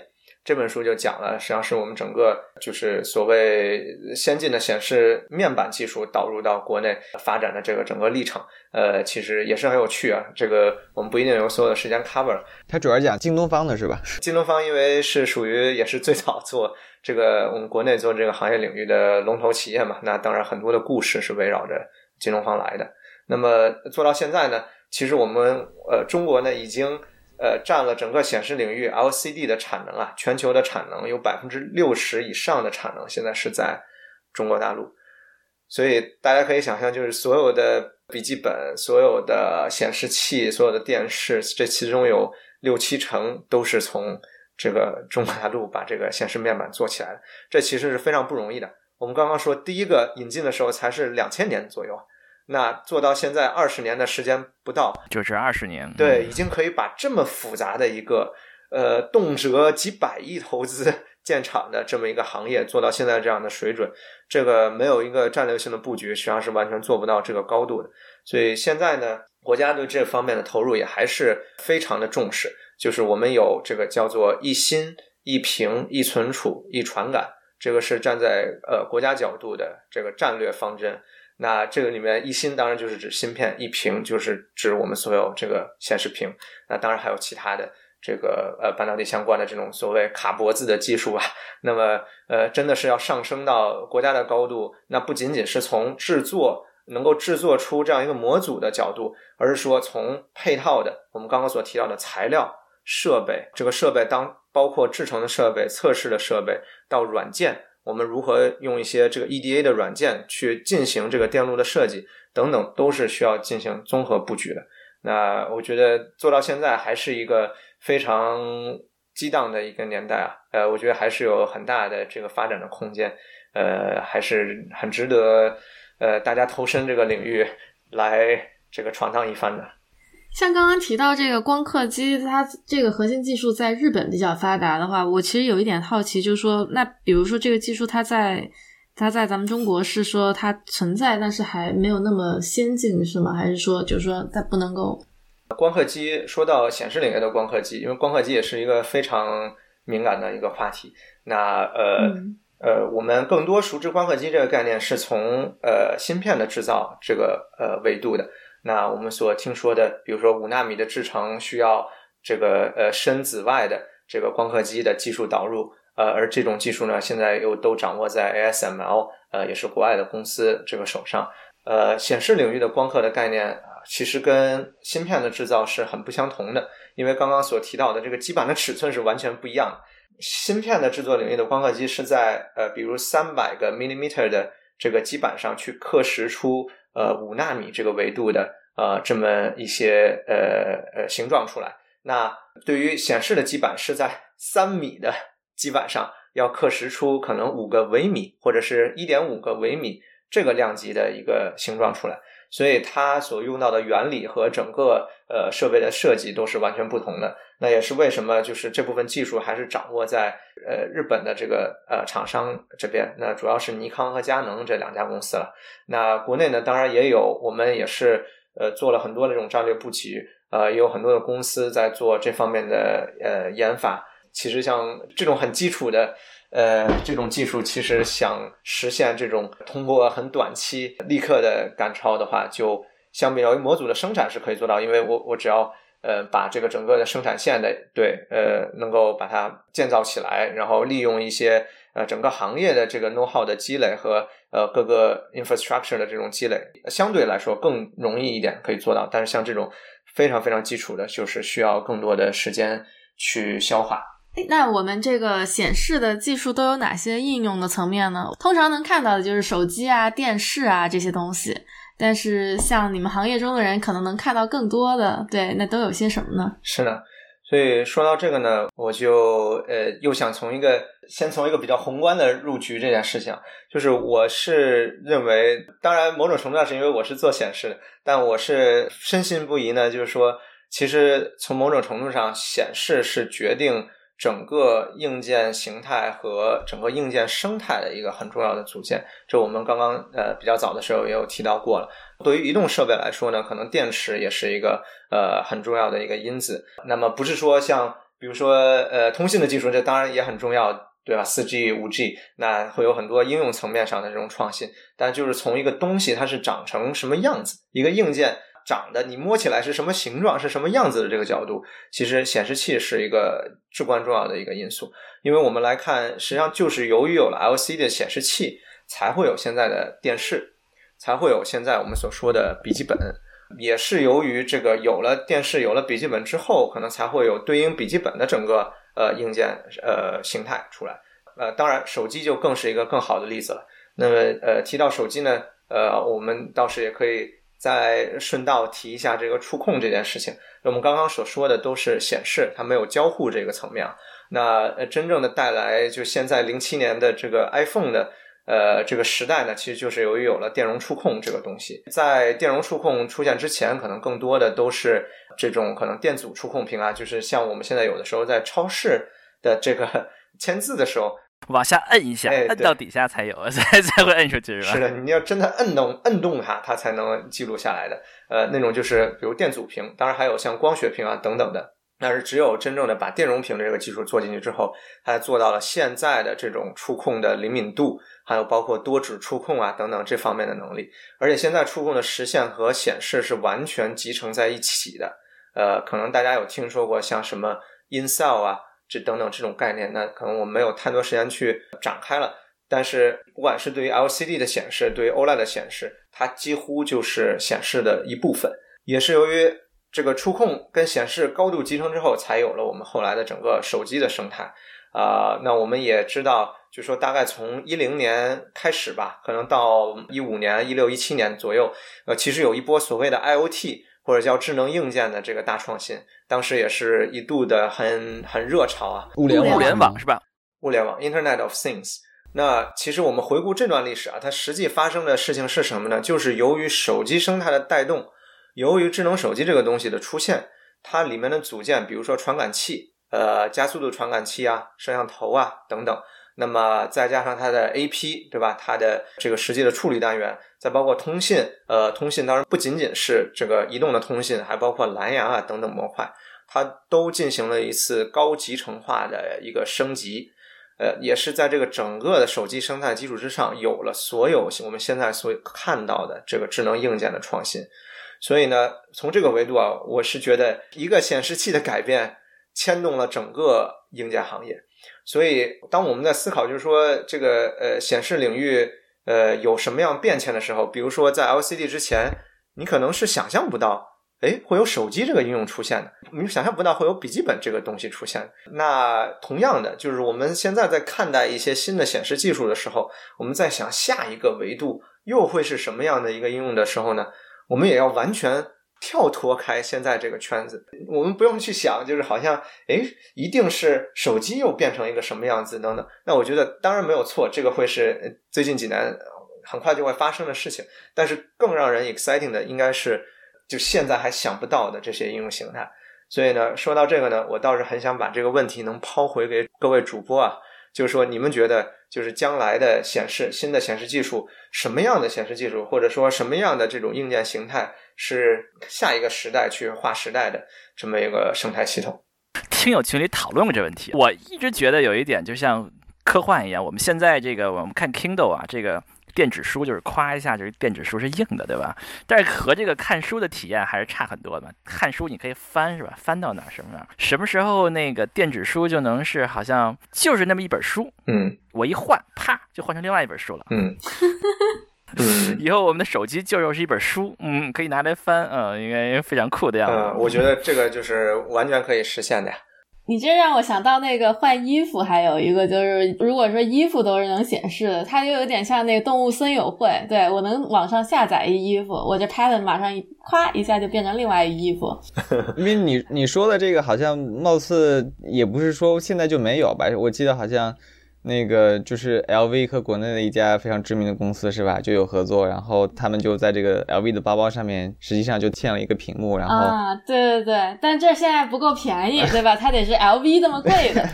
这本书就讲了，实际上是我们整个就是所谓先进的显示面板技术导入到国内发展的这个整个历程。呃，其实也是很有趣啊。这个我们不一定有所有的时间 cover。它主要讲京东方的是吧？[laughs] 京东方因为是属于也是最早做这个我们国内做这个行业领域的龙头企业嘛，那当然很多的故事是围绕着京东方来的。那么做到现在呢，其实我们呃中国呢已经。呃，占了整个显示领域 LCD 的产能啊，全球的产能有百分之六十以上的产能，现在是在中国大陆。所以大家可以想象，就是所有的笔记本、所有的显示器、所有的电视，这其中有六七成都是从这个中国大陆把这个显示面板做起来的。这其实是非常不容易的。我们刚刚说，第一个引进的时候才是两千年左右。那做到现在二十年的时间不到，就是二十年，对，已经可以把这么复杂的一个呃动辄几百亿投资建厂的这么一个行业做到现在这样的水准，这个没有一个战略性的布局，实际上是完全做不到这个高度的。所以现在呢，国家对这方面的投入也还是非常的重视，就是我们有这个叫做一芯一屏一存储一传感，这个是站在呃国家角度的这个战略方针。那这个里面一芯当然就是指芯片，一屏就是指我们所有这个显示屏。那当然还有其他的这个呃半导体相关的这种所谓卡脖子的技术啊。那么呃真的是要上升到国家的高度，那不仅仅是从制作能够制作出这样一个模组的角度，而是说从配套的我们刚刚所提到的材料、设备，这个设备当包括制成的设备、测试的设备到软件。我们如何用一些这个 EDA 的软件去进行这个电路的设计等等，都是需要进行综合布局的。那我觉得做到现在还是一个非常激荡的一个年代啊。呃，我觉得还是有很大的这个发展的空间，呃，还是很值得呃大家投身这个领域来这个闯荡一番的。像刚刚提到这个光刻机，它这个核心技术在日本比较发达的话，我其实有一点好奇，就是说，那比如说这个技术它在它在咱们中国是说它存在，但是还没有那么先进，是吗？还是说就是说它不能够光刻机说到显示领域的光刻机，因为光刻机也是一个非常敏感的一个话题。那呃呃，我们更多熟知光刻机这个概念是从呃芯片的制造这个呃维度的。那我们所听说的，比如说五纳米的制程需要这个呃深紫外的这个光刻机的技术导入，呃，而这种技术呢，现在又都掌握在 ASML，呃，也是国外的公司这个手上。呃，显示领域的光刻的概念，其实跟芯片的制造是很不相同的，因为刚刚所提到的这个基板的尺寸是完全不一样的。芯片的制作领域的光刻机是在呃，比如三百个 millimeter 的这个基板上去刻蚀出。呃，五纳米这个维度的呃，这么一些呃呃形状出来。那对于显示的基板是在三米的基板上要刻蚀出可能五个微米或者是一点五个微米这个量级的一个形状出来。所以它所用到的原理和整个呃设备的设计都是完全不同的。那也是为什么就是这部分技术还是掌握在呃日本的这个呃厂商这边。那主要是尼康和佳能这两家公司了。那国内呢，当然也有，我们也是呃做了很多的这种战略布局，呃，也有很多的公司在做这方面的呃研发。其实像这种很基础的。呃，这种技术其实想实现这种通过很短期立刻的赶超的话，就相比较于模组的生产是可以做到，因为我我只要呃把这个整个的生产线的对呃能够把它建造起来，然后利用一些呃整个行业的这个 know how 的积累和呃各个 infrastructure 的这种积累，相对来说更容易一点可以做到。但是像这种非常非常基础的，就是需要更多的时间去消化。那我们这个显示的技术都有哪些应用的层面呢？通常能看到的就是手机啊、电视啊这些东西，但是像你们行业中的人可能能看到更多的，对，那都有些什么呢？是的，所以说到这个呢，我就呃又想从一个先从一个比较宏观的入局这件事情，就是我是认为，当然某种程度上是因为我是做显示的，但我是深信不疑呢，就是说，其实从某种程度上，显示是决定。整个硬件形态和整个硬件生态的一个很重要的组件，这我们刚刚呃比较早的时候也有提到过了。对于移动设备来说呢，可能电池也是一个呃很重要的一个因子。那么不是说像比如说呃通信的技术，这当然也很重要，对吧？四 G、五 G，那会有很多应用层面上的这种创新。但就是从一个东西它是长成什么样子，一个硬件。长的你摸起来是什么形状，是什么样子的这个角度，其实显示器是一个至关重要的一个因素。因为我们来看，实际上就是由于有了 LCD 的显示器，才会有现在的电视，才会有现在我们所说的笔记本。也是由于这个有了电视，有了笔记本之后，可能才会有对应笔记本的整个呃硬件呃形态出来。呃，当然手机就更是一个更好的例子了。那么呃提到手机呢，呃我们倒是也可以。再顺道提一下这个触控这件事情。我们刚刚所说的都是显示，它没有交互这个层面。那，真正的带来就现在零七年的这个 iPhone 的呃这个时代呢，其实就是由于有了电容触控这个东西。在电容触控出现之前，可能更多的都是这种可能电阻触控屏啊，就是像我们现在有的时候在超市的这个签字的时候。往下摁一下，摁到底下才有，[laughs] 才才会摁出去，是吧？是的，你要真的摁动摁动它，它才能记录下来的。呃，那种就是比如电阻屏，当然还有像光学屏啊等等的。但是只有真正的把电容屏的这个技术做进去之后，它做到了现在的这种触控的灵敏度，还有包括多指触控啊等等这方面的能力。而且现在触控的实现和显示是完全集成在一起的。呃，可能大家有听说过像什么音效啊。这等等这种概念，那可能我们没有太多时间去展开了。但是，不管是对于 LCD 的显示，对于 OLED 的显示，它几乎就是显示的一部分。也是由于这个触控跟显示高度集成之后，才有了我们后来的整个手机的生态。啊，那我们也知道，就说大概从一零年开始吧，可能到一五年、一六、一七年左右，呃，其实有一波所谓的 IOT。或者叫智能硬件的这个大创新，当时也是一度的很很热潮啊。物联物联网是吧？物联网 Internet of Things。那其实我们回顾这段历史啊，它实际发生的事情是什么呢？就是由于手机生态的带动，由于智能手机这个东西的出现，它里面的组件，比如说传感器，呃，加速度传感器啊，摄像头啊等等。那么再加上它的 AP，对吧？它的这个实际的处理单元，再包括通信，呃，通信当然不仅仅是这个移动的通信，还包括蓝牙啊等等模块，它都进行了一次高集成化的一个升级，呃，也是在这个整个的手机生态基础之上，有了所有我们现在所看到的这个智能硬件的创新。所以呢，从这个维度啊，我是觉得一个显示器的改变牵动了整个硬件行业。所以，当我们在思考，就是说这个呃显示领域呃有什么样变迁的时候，比如说在 LCD 之前，你可能是想象不到，哎，会有手机这个应用出现的，你想象不到会有笔记本这个东西出现。那同样的，就是我们现在在看待一些新的显示技术的时候，我们在想下一个维度又会是什么样的一个应用的时候呢？我们也要完全。跳脱开现在这个圈子，我们不用去想，就是好像哎，一定是手机又变成一个什么样子等等。那我觉得当然没有错，这个会是最近几年很快就会发生的事情。但是更让人 exciting 的应该是，就现在还想不到的这些应用形态。所以呢，说到这个呢，我倒是很想把这个问题能抛回给各位主播啊，就是说你们觉得，就是将来的显示新的显示技术，什么样的显示技术，或者说什么样的这种硬件形态？是下一个时代去划时代的这么一个生态系统。听友群里讨论过这问题，我一直觉得有一点就像科幻一样。我们现在这个我们看 Kindle 啊，这个电子书就是夸一下，就是电子书是硬的，对吧？但是和这个看书的体验还是差很多的。看书你可以翻，是吧？翻到哪什么哪？什么时候那个电子书就能是好像就是那么一本书？嗯，我一换，啪就换成另外一本书了。嗯。[laughs] 嗯，[laughs] 以后我们的手机就又是一本书，嗯，可以拿来翻，嗯，应该非常酷的样子。嗯，我觉得这个就是完全可以实现的呀。你这让我想到那个换衣服，还有一个就是，如果说衣服都是能显示的，它就有点像那个动物森友会。对我能网上下载一衣服，我这 pattern 马上咵一下就变成另外一衣服。因 [laughs] 为你你说的这个好像貌似也不是说现在就没有吧？我记得好像。那个就是 LV 和国内的一家非常知名的公司是吧？就有合作，然后他们就在这个 LV 的包包上面，实际上就嵌了一个屏幕，然后啊，对对对，但这现在不够便宜，[laughs] 对吧？它得是 LV 那么贵的，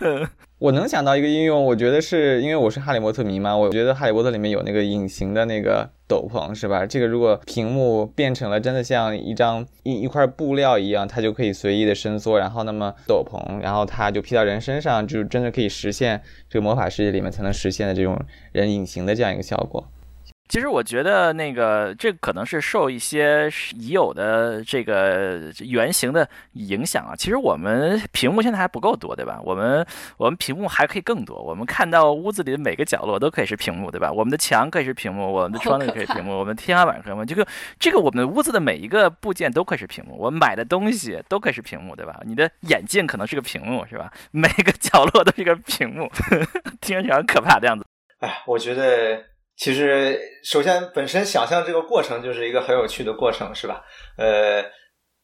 对。我能想到一个应用，我觉得是因为我是哈利波特迷嘛，我觉得哈利波特里面有那个隐形的那个斗篷，是吧？这个如果屏幕变成了真的像一张一一块布料一样，它就可以随意的伸缩，然后那么斗篷，然后它就披到人身上，就真的可以实现这个魔法世界里面才能实现的这种人隐形的这样一个效果。其实我觉得那个这可能是受一些已有的这个原型的影响啊。其实我们 [laughs] 屏幕现在还不够多，对吧？我们我们屏幕还可以更多。我们看到屋子里的每个角落都可以是屏幕，对吧？我们的墙可以是屏幕，我们的窗子可以屏幕，我们天花板可以屏幕。这个这个我们屋子的每一个部件都可以是屏幕，我们买的东西都可以是屏幕，对吧？你的眼镜可能是个屏幕，是吧？每个角落都是一个屏幕，[laughs] 听起来很可怕的样子。哎，我觉得。其实，首先本身想象这个过程就是一个很有趣的过程，是吧？呃，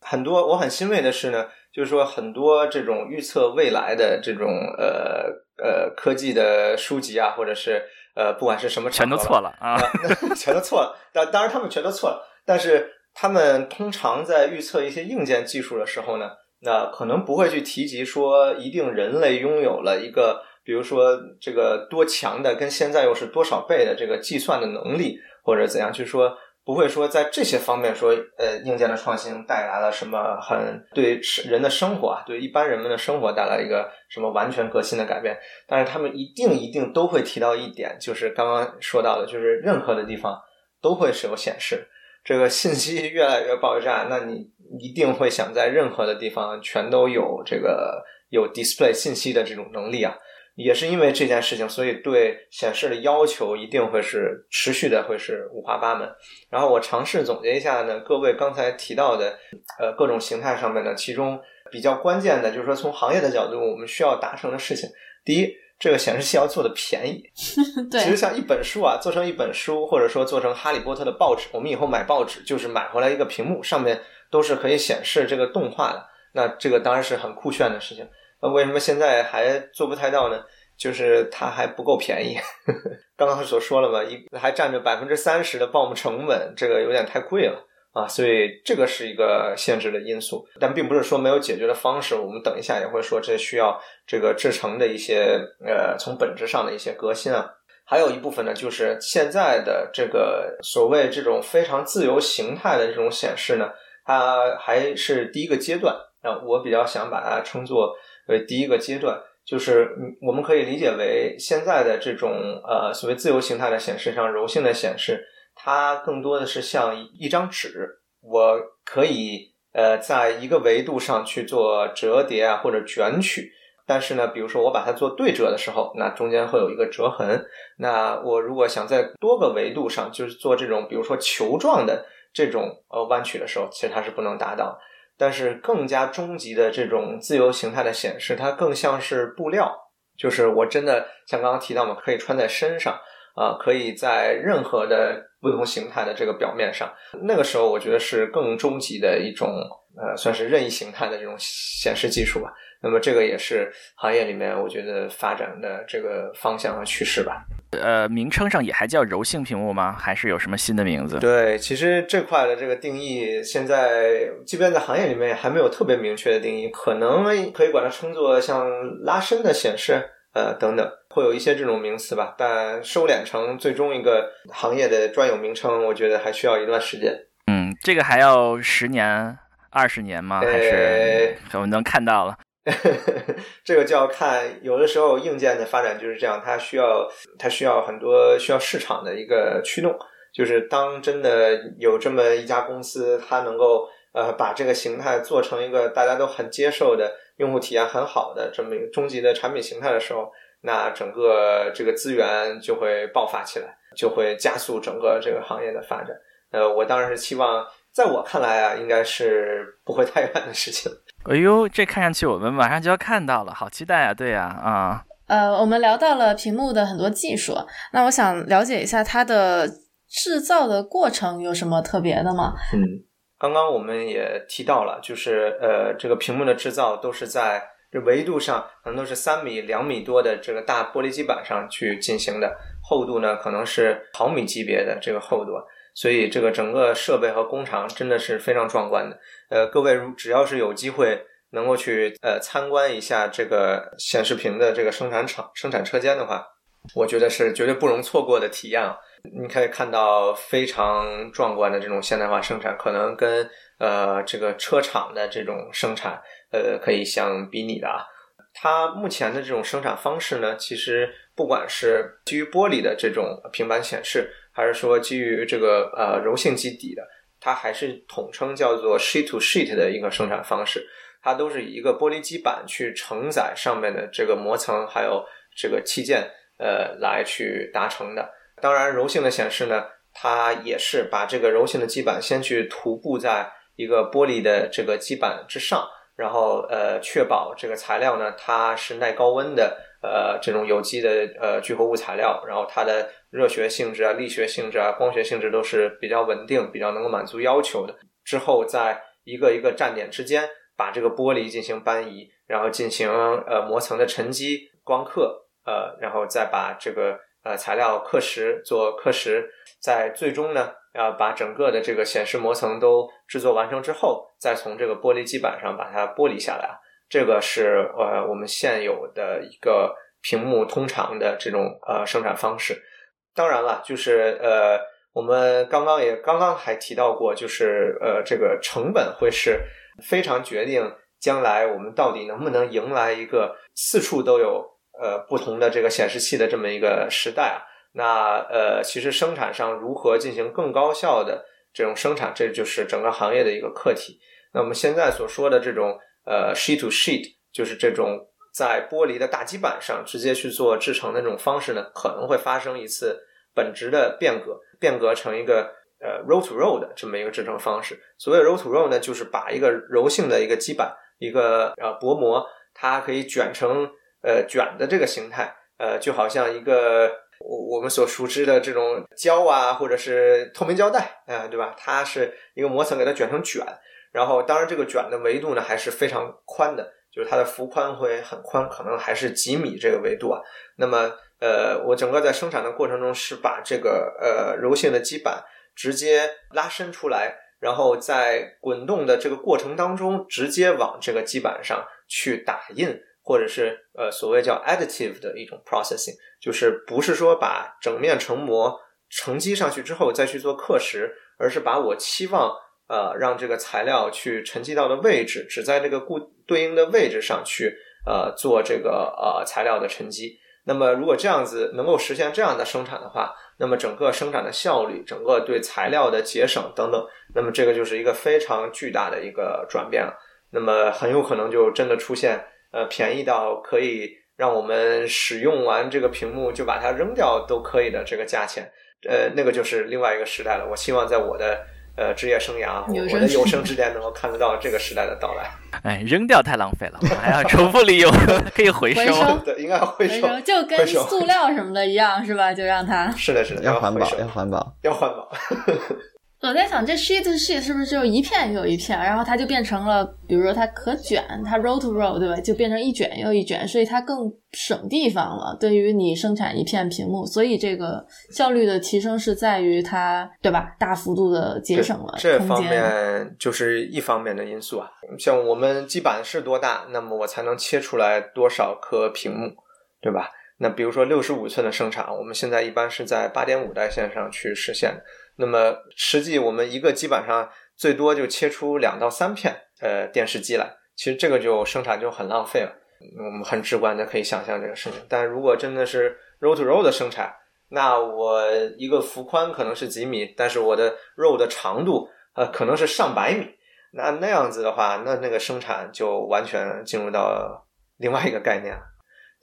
很多我很欣慰的是呢，就是说很多这种预测未来的这种呃呃科技的书籍啊，或者是呃不管是什么，全都错了啊，[laughs] 全都错了。当当然他们全都错了，但是他们通常在预测一些硬件技术的时候呢，那可能不会去提及说一定人类拥有了一个。比如说，这个多强的跟现在又是多少倍的这个计算的能力，或者怎样，就说不会说在这些方面说，呃，硬件的创新带来了什么很对人的生活啊，对一般人们的生活带来一个什么完全革新的改变。但是他们一定一定都会提到一点，就是刚刚说到的，就是任何的地方都会是有显示。这个信息越来越爆炸，那你一定会想在任何的地方全都有这个有 display 信息的这种能力啊。也是因为这件事情，所以对显示的要求一定会是持续的，会是五花八门。然后我尝试总结一下呢，各位刚才提到的，呃，各种形态上面呢，其中比较关键的就是说，从行业的角度，我们需要达成的事情，第一，这个显示器要做的便宜。[laughs] 对，其实像一本书啊，做成一本书，或者说做成哈利波特的报纸，我们以后买报纸就是买回来一个屏幕，上面都是可以显示这个动画的，那这个当然是很酷炫的事情。那为什么现在还做不太到呢？就是它还不够便宜。[laughs] 刚刚所说了嘛，一还占着百分之三十的 BOM 成本，这个有点太贵了。啊，所以这个是一个限制的因素，但并不是说没有解决的方式。我们等一下也会说，这需要这个制成的一些呃，从本质上的一些革新啊。还有一部分呢，就是现在的这个所谓这种非常自由形态的这种显示呢，它还是第一个阶段啊。我比较想把它称作为第一个阶段，就是我们可以理解为现在的这种呃所谓自由形态的显示，像柔性的显示。它更多的是像一张纸，我可以呃在一个维度上去做折叠啊或者卷曲，但是呢，比如说我把它做对折的时候，那中间会有一个折痕。那我如果想在多个维度上就是做这种比如说球状的这种呃弯曲的时候，其实它是不能达到。但是更加终极的这种自由形态的显示，它更像是布料，就是我真的像刚刚提到嘛，可以穿在身上。啊，可以在任何的不同形态的这个表面上，那个时候我觉得是更终极的一种，呃，算是任意形态的这种显示技术吧。那么这个也是行业里面我觉得发展的这个方向和趋势吧。呃，名称上也还叫柔性屏幕吗？还是有什么新的名字？对，其实这块的这个定义，现在即便在行业里面还没有特别明确的定义，可能可以管它称作像拉伸的显示。呃，等等，会有一些这种名词吧，但收敛成最终一个行业的专有名称，我觉得还需要一段时间。嗯，这个还要十年、二十年吗？还是我们能看到了？[laughs] 这个就要看，有的时候硬件的发展就是这样，它需要它需要很多需要市场的一个驱动，就是当真的有这么一家公司，它能够呃把这个形态做成一个大家都很接受的。用户体验很好的这么一个终极的产品形态的时候，那整个这个资源就会爆发起来，就会加速整个这个行业的发展。呃，我当然是期望，在我看来啊，应该是不会太远的事情。[laughs] 哎呦，这看上去我们马上就要看到了，好期待啊！对呀，啊，呃，我们聊到了屏幕的很多技术，那我想了解一下它的制造的过程有什么特别的吗？嗯。刚刚我们也提到了，就是呃，这个屏幕的制造都是在这维度上，可能都是三米、两米多的这个大玻璃基板上去进行的，厚度呢可能是毫米级别的这个厚度，所以这个整个设备和工厂真的是非常壮观的。呃，各位如只要是有机会能够去呃参观一下这个显示屏的这个生产厂、生产车间的话，我觉得是绝对不容错过的体验啊。你可以看到非常壮观的这种现代化生产，可能跟呃这个车厂的这种生产呃可以相比拟的啊。它目前的这种生产方式呢，其实不管是基于玻璃的这种平板显示，还是说基于这个呃柔性基底的，它还是统称叫做 sheet to sheet 的一个生产方式。它都是以一个玻璃基板去承载上面的这个膜层，还有这个器件呃来去达成的。当然，柔性的显示呢，它也是把这个柔性的基板先去涂布在一个玻璃的这个基板之上，然后呃，确保这个材料呢，它是耐高温的，呃，这种有机的呃聚合物材料，然后它的热学性质啊、力学性质啊、光学性质都是比较稳定、比较能够满足要求的。之后，在一个一个站点之间，把这个玻璃进行搬移，然后进行呃膜层的沉积、光刻，呃，然后再把这个。呃，材料刻蚀做刻蚀，在最终呢，要把整个的这个显示膜层都制作完成之后，再从这个玻璃基板上把它剥离下来。这个是呃我们现有的一个屏幕通常的这种呃生产方式。当然了，就是呃我们刚刚也刚刚还提到过，就是呃这个成本会是非常决定将来我们到底能不能迎来一个四处都有。呃，不同的这个显示器的这么一个时代啊，那呃，其实生产上如何进行更高效的这种生产，这就是整个行业的一个课题。那我们现在所说的这种呃 sheet to sheet，就是这种在玻璃的大基板上直接去做制成的这种方式呢，可能会发生一次本质的变革，变革成一个呃 roll to roll 的这么一个制成方式。所谓 roll to roll 呢，就是把一个柔性的一个基板，一个呃薄膜，它可以卷成。呃，卷的这个形态，呃，就好像一个我我们所熟知的这种胶啊，或者是透明胶带，啊，对吧？它是一个膜层，给它卷成卷，然后当然这个卷的维度呢还是非常宽的，就是它的幅宽会很宽，可能还是几米这个维度啊。那么，呃，我整个在生产的过程中是把这个呃柔性的基板直接拉伸出来，然后在滚动的这个过程当中，直接往这个基板上去打印，或者是呃所谓叫 additive 的一种 processing，就是不是说把整面成膜承积上去之后再去做刻蚀，而是把我期望呃让这个材料去沉积到的位置，只在这个固对应的位置上去呃做这个呃材料的沉积。那么如果这样子能够实现这样的生产的话，那么整个生产的效率，整个对材料的节省等等，那么这个就是一个非常巨大的一个转变了。那么很有可能就真的出现呃便宜到可以让我们使用完这个屏幕就把它扔掉都可以的这个价钱，呃，那个就是另外一个时代了。我希望在我的。呃，职业生涯，我的有生之年能够看得到这个时代的到来。哎，扔掉太浪费了，我们还要重复利用，[laughs] 可以回收。[laughs] 对，应该回收，就跟塑料什么的一样，是吧？就让它。是的，是的，要环保，要环保，要环保。我在想，这 sheet sheet 是不是就一片又一片，然后它就变成了，比如说它可卷，它 roll to roll，对吧？就变成一卷又一卷，所以它更省地方了。对于你生产一片屏幕，所以这个效率的提升是在于它，对吧？大幅度的节省了这方面就是一方面的因素啊。像我们基板是多大，那么我才能切出来多少颗屏幕，对吧？那比如说六十五寸的生产，我们现在一般是在八点五代线上去实现的。那么实际我们一个基板上最多就切出两到三片呃电视机来，其实这个就生产就很浪费了。我们很直观的可以想象这个事情。但如果真的是 roll to roll 的生产，那我一个幅宽可能是几米，但是我的 row 的长度呃可能是上百米。那那样子的话，那那个生产就完全进入到另外一个概念了。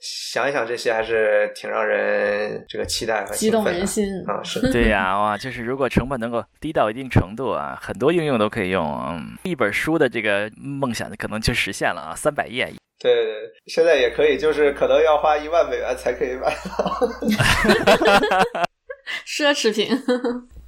想一想这些还是挺让人这个期待和激动人心啊！是 [laughs] 对呀，哇，就是如果成本能够低到一定程度啊，很多应用都可以用。嗯，一本书的这个梦想可能就实现了啊，三百页。对对对，现在也可以，就是可能要花一万美元才可以买到。[laughs] 奢侈品。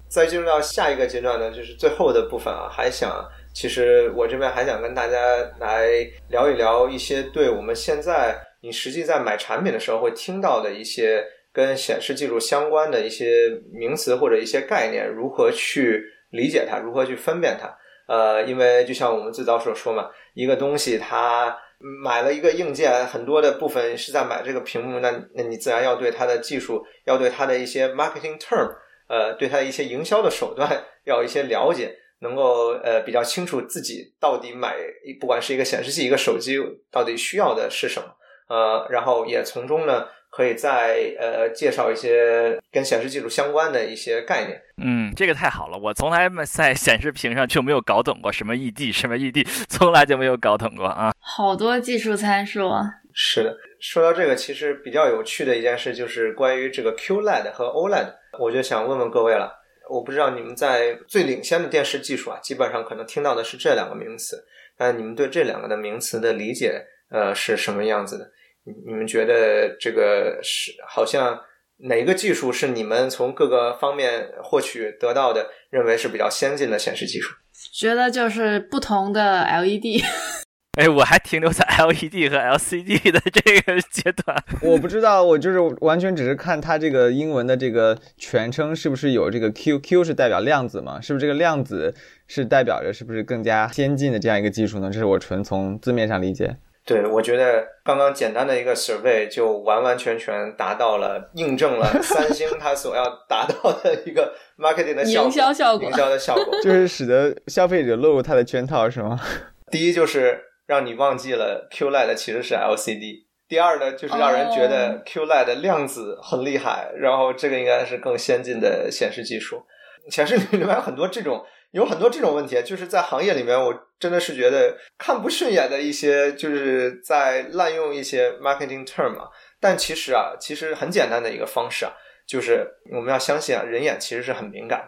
再进入到下一个阶段呢，就是最后的部分啊，还想，其实我这边还想跟大家来聊一聊一些对我们现在。你实际在买产品的时候会听到的一些跟显示技术相关的一些名词或者一些概念，如何去理解它，如何去分辨它？呃，因为就像我们最早所说嘛，一个东西它买了一个硬件，很多的部分是在买这个屏幕，那那你自然要对它的技术，要对它的一些 marketing term，呃，对它的一些营销的手段要有一些了解，能够呃比较清楚自己到底买不管是一个显示器一个手机到底需要的是什么。呃，然后也从中呢，可以再呃介绍一些跟显示技术相关的一些概念。嗯，这个太好了，我从来在显示屏上就没有搞懂过什么 ED，什么 ED，从来就没有搞懂过啊。好多技术参数啊。是的，说到这个，其实比较有趣的一件事就是关于这个 QLED 和 OLED，我就想问问各位了。我不知道你们在最领先的电视技术啊，基本上可能听到的是这两个名词，那你们对这两个的名词的理解？呃，是什么样子的？你你们觉得这个是好像哪个技术是你们从各个方面获取得到的，认为是比较先进的显示技术？觉得就是不同的 LED。[laughs] 哎，我还停留在 LED 和 LCD 的这个阶段。我不知道，我就是完全只是看它这个英文的这个全称是不是有这个 Q，Q 是代表量子嘛？是不是这个量子是代表着是不是更加先进的这样一个技术呢？这是我纯从字面上理解。对，我觉得刚刚简单的一个 survey 就完完全全达到了，印证了 [laughs] 三星它所要达到的一个 marketing 的营销效果，营销的效果，[laughs] 就是使得消费者落入它的圈套，是吗？[laughs] 第一就是让你忘记了 QLED 其实是 LCD，第二呢就是让人觉得 QLED 量子很厉害，然后这个应该是更先进的显示技术，显示里面有很多这种。有很多这种问题，就是在行业里面，我真的是觉得看不顺眼的一些，就是在滥用一些 marketing term 啊。但其实啊，其实很简单的一个方式啊，就是我们要相信啊，人眼其实是很敏感，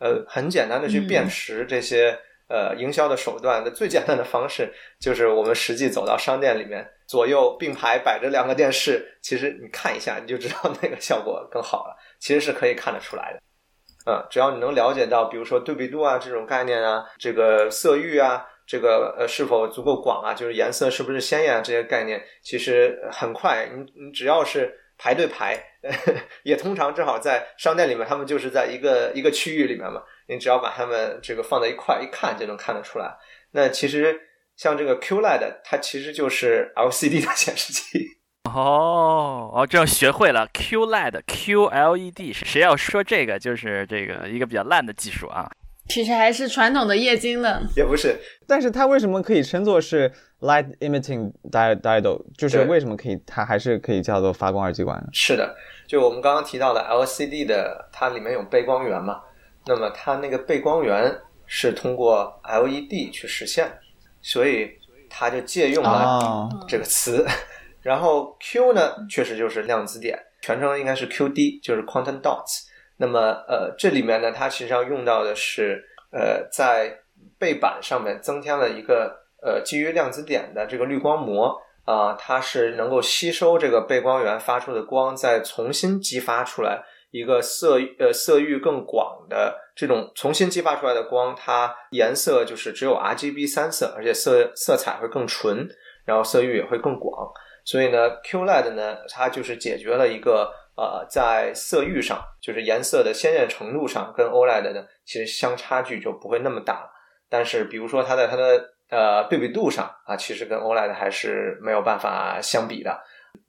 呃，很简单的去辨识这些呃营销的手段的最简单的方式，就是我们实际走到商店里面，左右并排摆着两个电视，其实你看一下，你就知道哪个效果更好了，其实是可以看得出来的。啊，只要你能了解到，比如说对比度啊这种概念啊，这个色域啊，这个呃是否足够广啊，就是颜色是不是鲜艳啊这些概念，其实很快，你你只要是排队排，[laughs] 也通常正好在商店里面，他们就是在一个一个区域里面嘛，你只要把它们这个放在一块一看就能看得出来。那其实像这个 QLED，它其实就是 LCD 的显示器。哦哦，这样学会了 QLED、QLED，是谁要说这个就是这个一个比较烂的技术啊。其实还是传统的液晶的，也不是。但是它为什么可以称作是 light emitting diode？就是为什么可以，它还是可以叫做发光二极管呢？是的，就我们刚刚提到的 LCD 的，它里面有背光源嘛，那么它那个背光源是通过 LED 去实现，所以它就借用了这个词。然后 Q 呢，确实就是量子点，全称应该是 QD，就是 quantum dots。那么，呃，这里面呢，它实际上用到的是，呃，在背板上面增添了一个，呃，基于量子点的这个滤光膜啊，它是能够吸收这个背光源发出的光，再重新激发出来一个色，呃，色域更广的这种重新激发出来的光，它颜色就是只有 RGB 三色，而且色色彩会更纯，然后色域也会更广。所以呢，QLED 呢，它就是解决了一个。呃，在色域上，就是颜色的鲜艳程度上，跟 OLED 呢，其实相差距就不会那么大。但是，比如说它在它的呃对比度上啊，其实跟 OLED 还是没有办法相比的。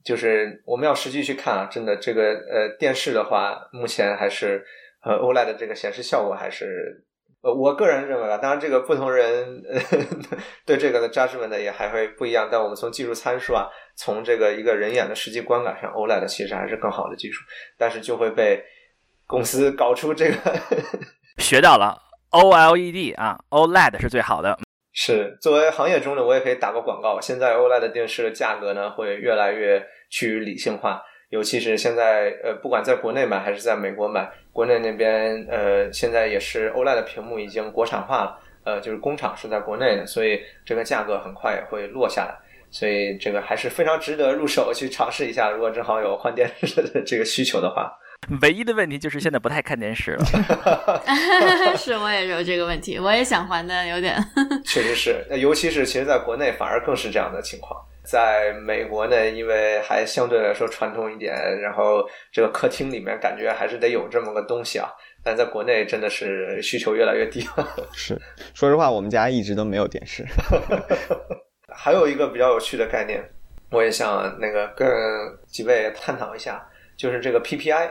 就是我们要实际去看啊，真的这个呃电视的话，目前还是呃 OLED 的这个显示效果还是。呃，我个人认为啊，当然这个不同人 [laughs] 对这个的 judgment 呢也还会不一样。但我们从技术参数啊，从这个一个人眼的实际观感上，OLED 其实还是更好的技术，但是就会被公司搞出这个 [laughs] 学到了 OLED 啊，OLED 是最好的。[laughs] 是作为行业中呢，我也可以打个广告。现在 OLED 电视的价格呢会越来越趋于理性化。尤其是现在，呃，不管在国内买还是在美国买，国内那边，呃，现在也是 OLED 的屏幕已经国产化了，呃，就是工厂是在国内的，所以这个价格很快也会落下来，所以这个还是非常值得入手去尝试一下。如果正好有换电视的这个需求的话，唯一的问题就是现在不太看电视了。[laughs] [laughs] 是，我也有这个问题，我也想换的有点。确实是，那尤其是其实在国内反而更是这样的情况。在美国呢，因为还相对来说传统一点，然后这个客厅里面感觉还是得有这么个东西啊。但在国内真的是需求越来越低了。[laughs] 是，说实话，我们家一直都没有电视。[laughs] 还有一个比较有趣的概念，我也想那个跟几位探讨一下，就是这个 PPI。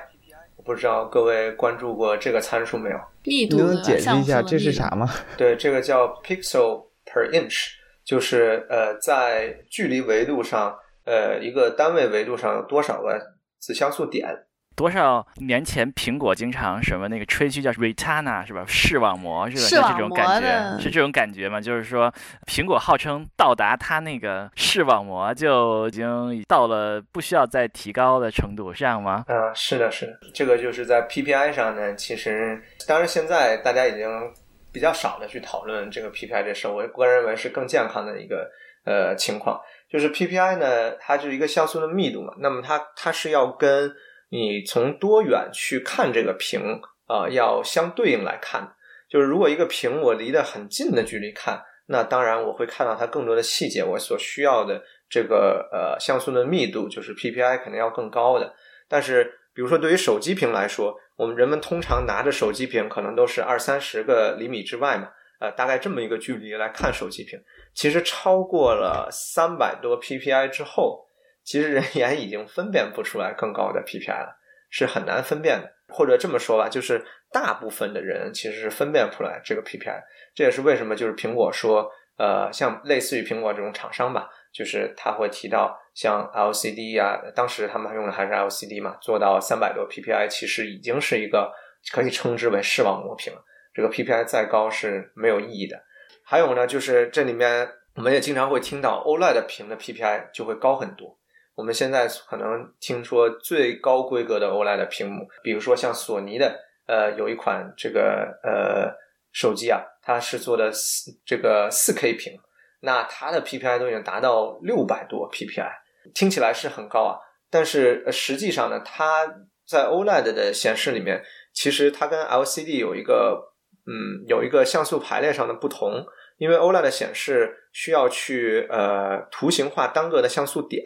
我不知道各位关注过这个参数没有？密度能解释一下这是啥吗？对，这个叫 pixel per inch。就是呃，在距离维度上，呃，一个单位维度上有多少个子像素点？多少年前苹果经常什么那个吹嘘叫 Retina 是吧？视网膜是吧？是这种感觉，是这种感觉吗？就是说，苹果号称到达它那个视网膜就已经到了不需要再提高的程度，这样吗？嗯，是的，是的，这个就是在 PPI 上呢。其实，当然现在大家已经。比较少的去讨论这个 PPI 这事，我个人认为是更健康的一个呃情况。就是 PPI 呢，它就是一个像素的密度嘛，那么它它是要跟你从多远去看这个屏啊，要相对应来看。就是如果一个屏我离得很近的距离看，那当然我会看到它更多的细节，我所需要的这个呃像素的密度就是 PPI 肯定要更高的。但是比如说对于手机屏来说，我们人们通常拿着手机屏，可能都是二三十个厘米之外嘛，呃，大概这么一个距离来看手机屏。其实超过了三百多 PPI 之后，其实人眼已经分辨不出来更高的 PPI 了，是很难分辨的。或者这么说吧，就是大部分的人其实是分辨不出来这个 PPI。这也是为什么就是苹果说，呃，像类似于苹果这种厂商吧。就是他会提到像 LCD 啊，当时他们用的还是 LCD 嘛，做到三百多 PPI，其实已经是一个可以称之为视网膜屏了。这个 PPI 再高是没有意义的。还有呢，就是这里面我们也经常会听到 OLED 屏的 PPI 就会高很多。我们现在可能听说最高规格的 OLED 屏幕，比如说像索尼的，呃，有一款这个呃手机啊，它是做的四这个四 K 屏。那它的 PPI 都已经达到六百多 PPI，听起来是很高啊，但是实际上呢，它在 OLED 的显示里面，其实它跟 LCD 有一个嗯有一个像素排列上的不同，因为 OLED 显示需要去呃图形化单个的像素点，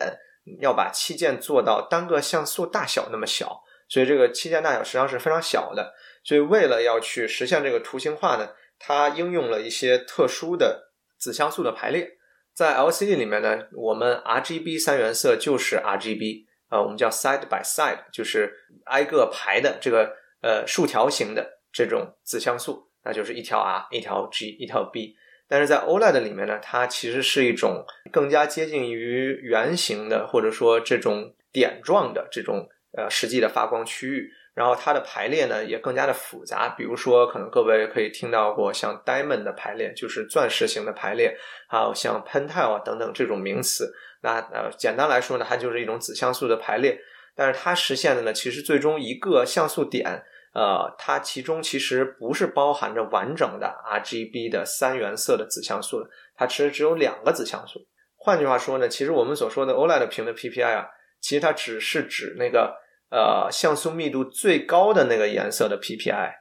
要把器件做到单个像素大小那么小，所以这个器件大小实际上是非常小的。所以为了要去实现这个图形化呢，它应用了一些特殊的子像素的排列。在 LCD 里面呢，我们 RGB 三原色就是 RGB，呃，我们叫 side by side，就是挨个排的这个呃竖条形的这种子像素，那就是一条 R，一条 G，一条 B。但是在 OLED 里面呢，它其实是一种更加接近于圆形的，或者说这种点状的这种呃实际的发光区域。然后它的排列呢也更加的复杂，比如说可能各位可以听到过像 diamond 的排列，就是钻石型的排列，还有像 pentile 等等这种名词。那呃简单来说呢，它就是一种子像素的排列。但是它实现的呢，其实最终一个像素点，呃，它其中其实不是包含着完整的 RGB 的三原色的子像素的，它其实只有两个子像素。换句话说呢，其实我们所说的 OLED 屏的 PPI 啊，其实它只是指那个。呃，像素密度最高的那个颜色的 PPI，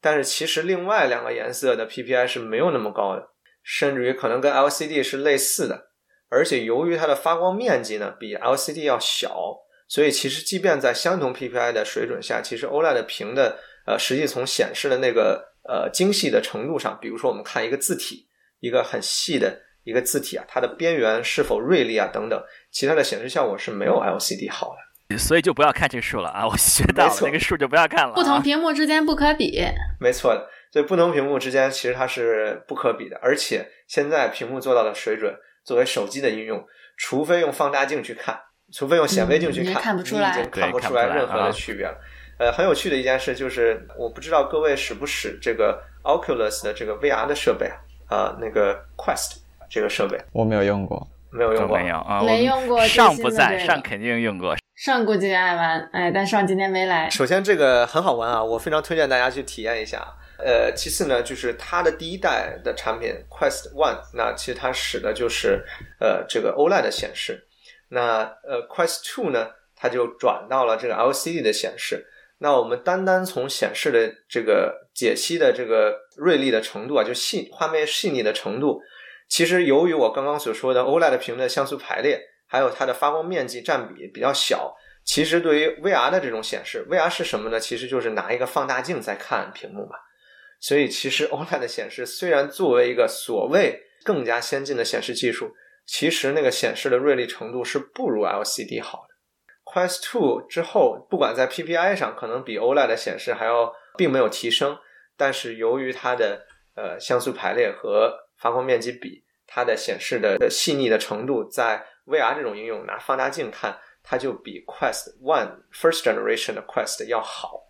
但是其实另外两个颜色的 PPI 是没有那么高的，甚至于可能跟 LCD 是类似的。而且由于它的发光面积呢比 LCD 要小，所以其实即便在相同 PPI 的水准下，其实 OLED 屏的呃实际从显示的那个呃精细的程度上，比如说我们看一个字体，一个很细的一个字体啊，它的边缘是否锐利啊等等，其他的显示效果是没有 LCD 好的。所以就不要看这个数了啊！我学到了，那个数就不要看了。不同屏幕之间不可比，没错的。所以不同屏幕之间其实它是不可比的，而且现在屏幕做到的水准，作为手机的应用，除非用放大镜去看，除非用显微镜去看，看不出来，已经看不出来任何的区别了。呃，很有趣的一件事就是，我不知道各位使不使这个 Oculus 的这个 VR 的设备啊？啊，那个 Quest 这个设备，我没有用过，没有用过，没有啊，没用过。上不在，上肯定用过。上估计爱玩，哎，但上今天没来。首先，这个很好玩啊，我非常推荐大家去体验一下。呃，其次呢，就是它的第一代的产品 Quest One，那其实它使的就是呃这个 OLED 的显示。那呃 Quest Two 呢，它就转到了这个 LCD 的显示。那我们单单从显示的这个解析的这个锐利的程度啊，就细画面细腻的程度，其实由于我刚刚所说的 OLED 屏的像素排列。还有它的发光面积占比比较小，其实对于 VR 的这种显示，VR 是什么呢？其实就是拿一个放大镜在看屏幕嘛。所以其实 [laughs] OLED 的显示虽然作为一个所谓更加先进的显示技术，其实那个显示的锐利程度是不如 LCD 好的。Quest to 之后，不管在 PPI 上可能比 OLED 的显示还要并没有提升，但是由于它的呃像素排列和发光面积比，它的显示的细腻的程度在 VR 这种应用拿放大镜看，它就比 Quest One First Generation 的 Quest 要好，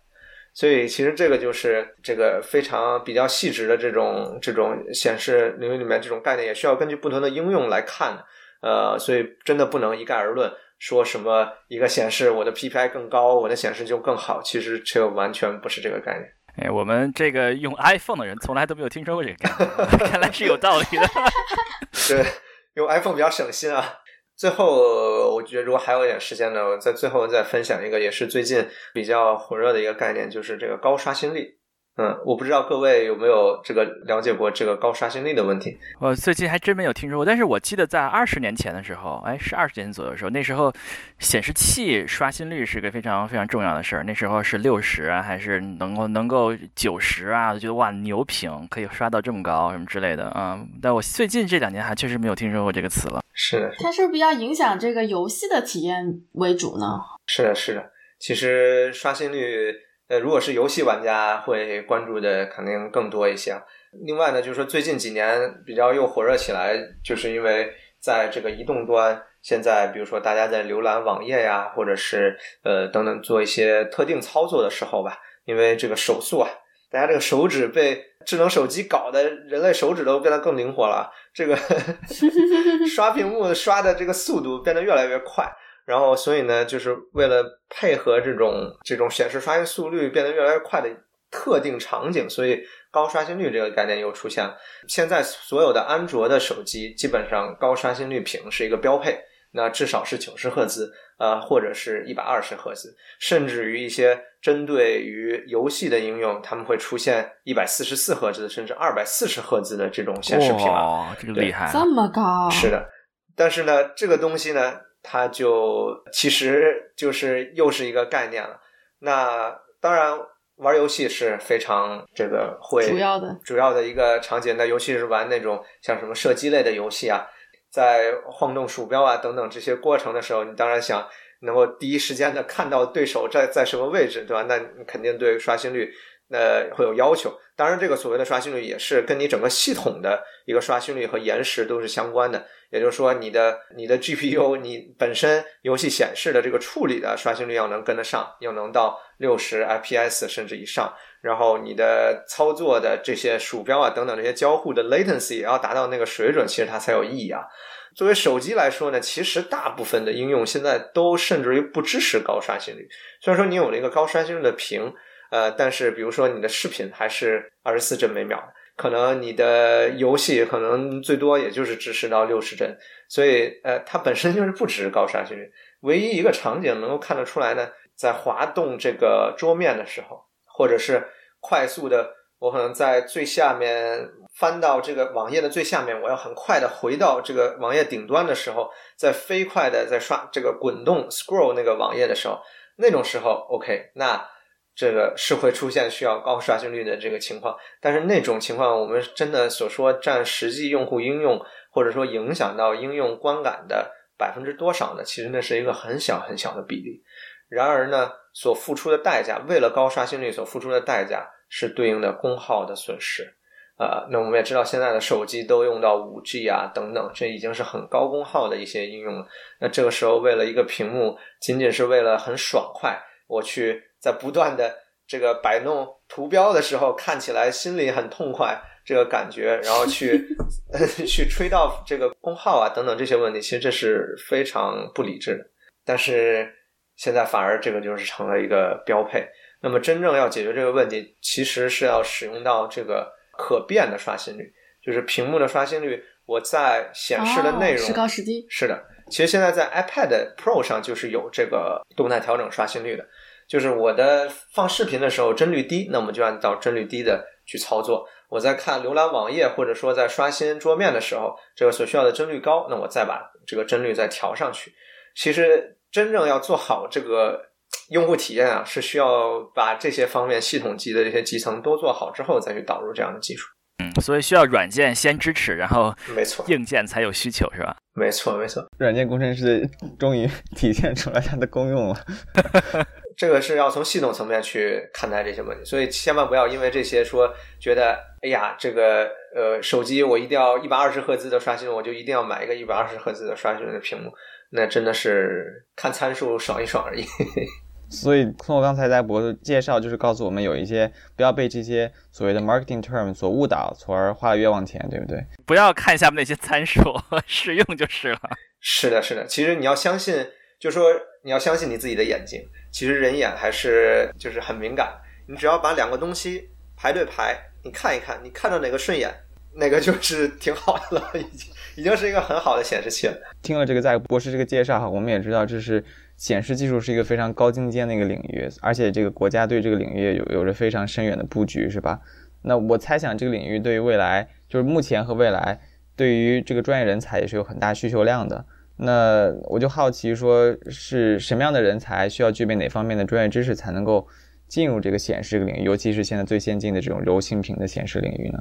所以其实这个就是这个非常比较细致的这种这种显示领域里面这种概念，也需要根据不同的应用来看。呃，所以真的不能一概而论，说什么一个显示我的 PPI 更高，我的显示就更好，其实这个完全不是这个概念。哎，我们这个用 iPhone 的人从来都没有听说过这个概念，[laughs] 看来是有道理的。[laughs] 对，用 iPhone 比较省心啊。最后，我觉得如果还有一点时间呢，我在最后再分享一个，也是最近比较火热的一个概念，就是这个高刷新率。嗯，我不知道各位有没有这个了解过这个高刷新率的问题。我最近还真没有听说过，但是我记得在二十年前的时候，哎，是二十年左右的时候，那时候显示器刷新率是个非常非常重要的事儿。那时候是六十啊，还是能够能够九十啊？我觉得哇，牛屏可以刷到这么高什么之类的啊。但我最近这两年还确实没有听说过这个词了。是的，它是不是要影响这个游戏的体验为主呢？是的，是的。其实刷新率。呃，如果是游戏玩家会关注的肯定更多一些。另外呢，就是说最近几年比较又火热起来，就是因为在这个移动端，现在比如说大家在浏览网页呀，或者是呃等等做一些特定操作的时候吧，因为这个手速啊，大家这个手指被智能手机搞的，人类手指都变得更灵活了，这个 [laughs] 刷屏幕刷的这个速度变得越来越快。然后，所以呢，就是为了配合这种这种显示刷新速率变得越来越快的特定场景，所以高刷新率这个概念又出现了。现在所有的安卓的手机基本上高刷新率屏是一个标配，那至少是九十赫兹，呃，或者是一百二十赫兹，甚至于一些针对于游戏的应用，他们会出现一百四十四赫兹甚至二百四十赫兹的这种显示屏哇，这个厉害，这么高？是的，但是呢，这个东西呢。它就其实就是又是一个概念了。那当然，玩游戏是非常这个会主要的主要的一个场景。那尤其是玩那种像什么射击类的游戏啊，在晃动鼠标啊等等这些过程的时候，你当然想能够第一时间的看到对手在在什么位置，对吧？那你肯定对刷新率。呃，会有要求。当然，这个所谓的刷新率也是跟你整个系统的一个刷新率和延时都是相关的。也就是说，你的你的 GPU，你本身游戏显示的这个处理的刷新率要能跟得上，要能到六十 FPS 甚至以上。然后你的操作的这些鼠标啊等等这些交互的 latency 也要达到那个水准，其实它才有意义啊。作为手机来说呢，其实大部分的应用现在都甚至于不支持高刷新率。虽然说你有了一个高刷新率的屏。呃，但是比如说你的视频还是二十四帧每秒，可能你的游戏可能最多也就是支持到六十帧，所以呃，它本身就是不支持高刷新率。唯一一个场景能够看得出来呢，在滑动这个桌面的时候，或者是快速的，我可能在最下面翻到这个网页的最下面，我要很快的回到这个网页顶端的时候，在飞快的在刷这个滚动 scroll 那个网页的时候，那种时候 OK 那。这个是会出现需要高刷新率的这个情况，但是那种情况，我们真的所说占实际用户应用或者说影响到应用观感的百分之多少呢？其实那是一个很小很小的比例。然而呢，所付出的代价，为了高刷新率所付出的代价是对应的功耗的损失。呃，那我们也知道现在的手机都用到五 G 啊等等，这已经是很高功耗的一些应用了。那这个时候为了一个屏幕，仅仅是为了很爽快，我去。在不断的这个摆弄图标的时候，看起来心里很痛快，这个感觉，然后去 [laughs] [laughs] 去吹到这个功耗啊等等这些问题，其实这是非常不理智的。但是现在反而这个就是成了一个标配。那么真正要解决这个问题，其实是要使用到这个可变的刷新率，就是屏幕的刷新率。我在显示的内容时高时低。是的，其实现在在 iPad Pro 上就是有这个动态调整刷新率的。就是我的放视频的时候帧率低，那我们就按照帧率低的去操作。我在看浏览网页或者说在刷新桌面的时候，这个所需要的帧率高，那我再把这个帧率再调上去。其实真正要做好这个用户体验啊，是需要把这些方面系统级的这些集成都做好之后，再去导入这样的技术。嗯，所以需要软件先支持，然后没错，硬件才有需求，是吧？没错，没错。软件工程师终于 [laughs] 体现出来它的功用了。[laughs] 这个是要从系统层面去看待这些问题，所以千万不要因为这些说觉得，哎呀，这个呃手机我一定要一百二十赫兹的刷新，我就一定要买一个一百二十赫兹的刷新的屏幕，那真的是看参数爽一爽而已。[laughs] 所以通过刚才在博士介绍，就是告诉我们有一些不要被这些所谓的 marketing term 所误导，从而花了冤枉钱，对不对？不要看下面那些参数，[laughs] 实用就是了。是的，是的，其实你要相信，就说你要相信你自己的眼睛。其实人眼还是就是很敏感，你只要把两个东西排对排，你看一看，你看到哪个顺眼，哪个就是挺好的了，已经已经是一个很好的显示器了。听了这个在博士这个介绍哈，我们也知道这是显示技术是一个非常高精尖的一个领域，而且这个国家对这个领域有有着非常深远的布局，是吧？那我猜想这个领域对于未来，就是目前和未来，对于这个专业人才也是有很大需求量的。那我就好奇，说是什么样的人才需要具备哪方面的专业知识，才能够进入这个显示领域，尤其是现在最先进的这种柔性屏的显示领域呢？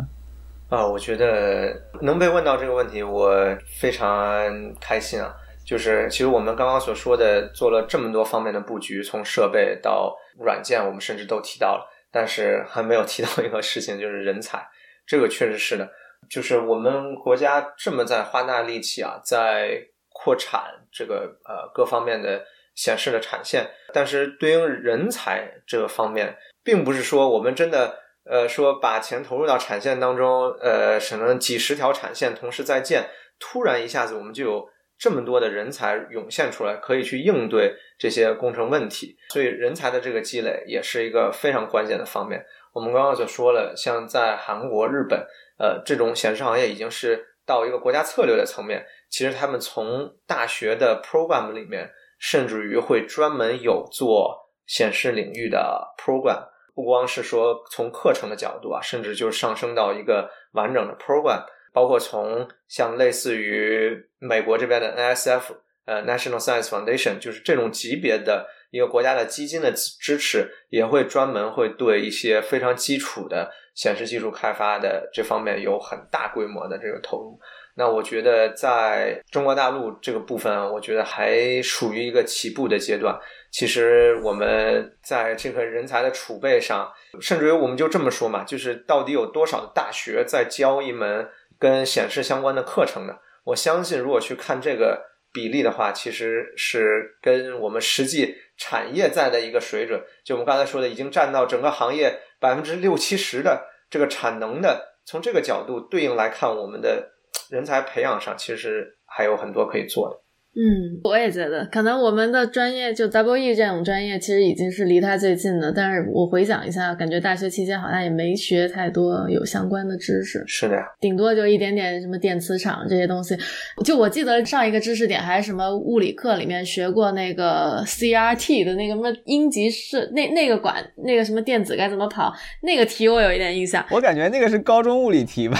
啊，我觉得能被问到这个问题，我非常开心啊！就是其实我们刚刚所说的，做了这么多方面的布局，从设备到软件，我们甚至都提到了，但是还没有提到一个事情，就是人才。这个确实是的，就是我们国家这么在花大力气啊，在扩产这个呃各方面的显示的产线，但是对应人才这个方面，并不是说我们真的呃说把钱投入到产线当中，呃可能几十条产线同时在建，突然一下子我们就有这么多的人才涌现出来，可以去应对这些工程问题。所以人才的这个积累也是一个非常关键的方面。我们刚刚就说了，像在韩国、日本，呃这种显示行业已经是到一个国家策略的层面。其实他们从大学的 program 里面，甚至于会专门有做显示领域的 program，不光是说从课程的角度啊，甚至就上升到一个完整的 program，包括从像类似于美国这边的 NSF 呃 National Science Foundation，就是这种级别的一个国家的基金的支持，也会专门会对一些非常基础的显示技术开发的这方面有很大规模的这个投入。那我觉得在中国大陆这个部分，我觉得还属于一个起步的阶段。其实我们在这个人才的储备上，甚至于我们就这么说嘛，就是到底有多少的大学在教一门跟显示相关的课程呢？我相信，如果去看这个比例的话，其实是跟我们实际产业在的一个水准，就我们刚才说的，已经占到整个行业百分之六七十的这个产能的，从这个角度对应来看，我们的。[tsk] 人才培养上其实还有很多可以做的。嗯，我也觉得，可能我们的专业就 Double E 这种专业，其实已经是离它最近的。但是我回想一下，感觉大学期间好像也没学太多有相关的知识。是的呀，顶多就一点点什么电磁场这些东西。就我记得上一个知识点还是什么物理课里面学过那个 CRT 的那个什么阴极是那那个管那个什么电子该怎么跑那个题，我有一点印象。我感觉那个是高中物理题吧。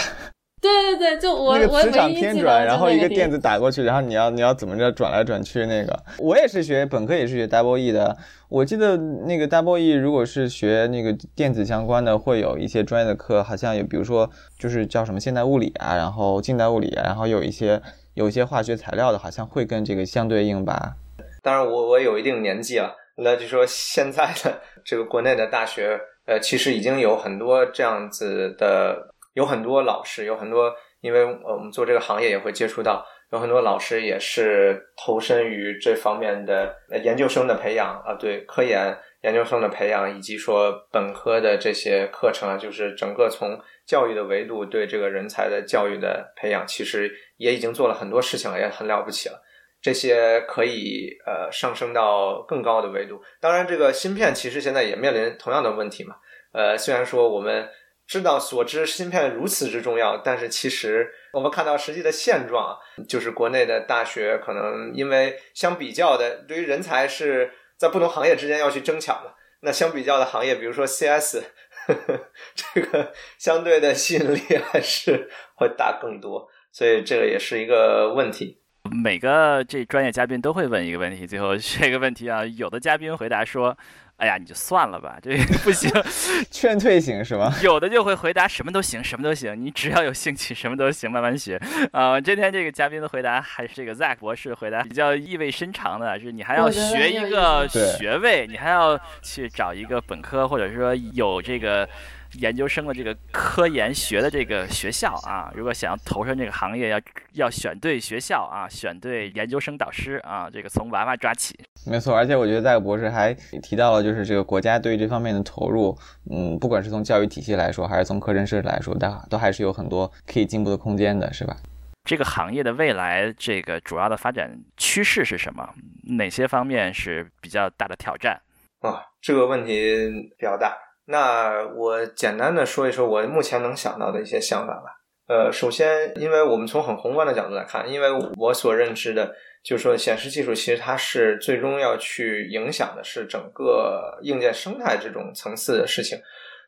对对对，就我那个磁场偏偏转，然后一个电子打过去，然后你要你要怎么着转来转去那个。我也是学本科也是学 Double E 的，我记得那个 Double E 如果是学那个电子相关的，会有一些专业的课，好像有比如说就是叫什么现代物理啊，然后近代物理啊，然后有一些有一些化学材料的，好像会跟这个相对应吧。当然我我有一定年纪啊，那就说现在的这个国内的大学，呃，其实已经有很多这样子的。有很多老师，有很多，因为我们做这个行业也会接触到，有很多老师也是投身于这方面的研究生的培养啊，对科研研究生的培养，以及说本科的这些课程啊，就是整个从教育的维度对这个人才的教育的培养，其实也已经做了很多事情了，也很了不起了。这些可以呃上升到更高的维度。当然，这个芯片其实现在也面临同样的问题嘛。呃，虽然说我们。知道所知，芯片如此之重要，但是其实我们看到实际的现状，就是国内的大学可能因为相比较的，对于人才是在不同行业之间要去争抢的。那相比较的行业，比如说 CS，呵呵这个相对的吸引力还是会大更多，所以这个也是一个问题。每个这专业嘉宾都会问一个问题，最后这个问题啊，有的嘉宾回答说。哎呀，你就算了吧，这不行，[laughs] 劝退型是吗？[laughs] 有的就会回答什么都行，什么都行，你只要有兴趣，什么都行，慢慢学。啊，今天这个嘉宾的回答还是这个 Zack 博士回答比较意味深长的，是你还要学一个学位，你还要去找一个本科，或者说有这个。研究生的这个科研学的这个学校啊，如果想要投身这个行业，要要选对学校啊，选对研究生导师啊，这个从娃娃抓起。没错，而且我觉得戴博士还提到了，就是这个国家对于这方面的投入，嗯，不管是从教育体系来说，还是从课程设置来说，都都还是有很多可以进步的空间的，是吧？这个行业的未来，这个主要的发展趋势是什么？哪些方面是比较大的挑战？啊，这个问题比较大。那我简单的说一说我目前能想到的一些想法吧。呃，首先，因为我们从很宏观的角度来看，因为我所认知的，就是说显示技术其实它是最终要去影响的是整个硬件生态这种层次的事情。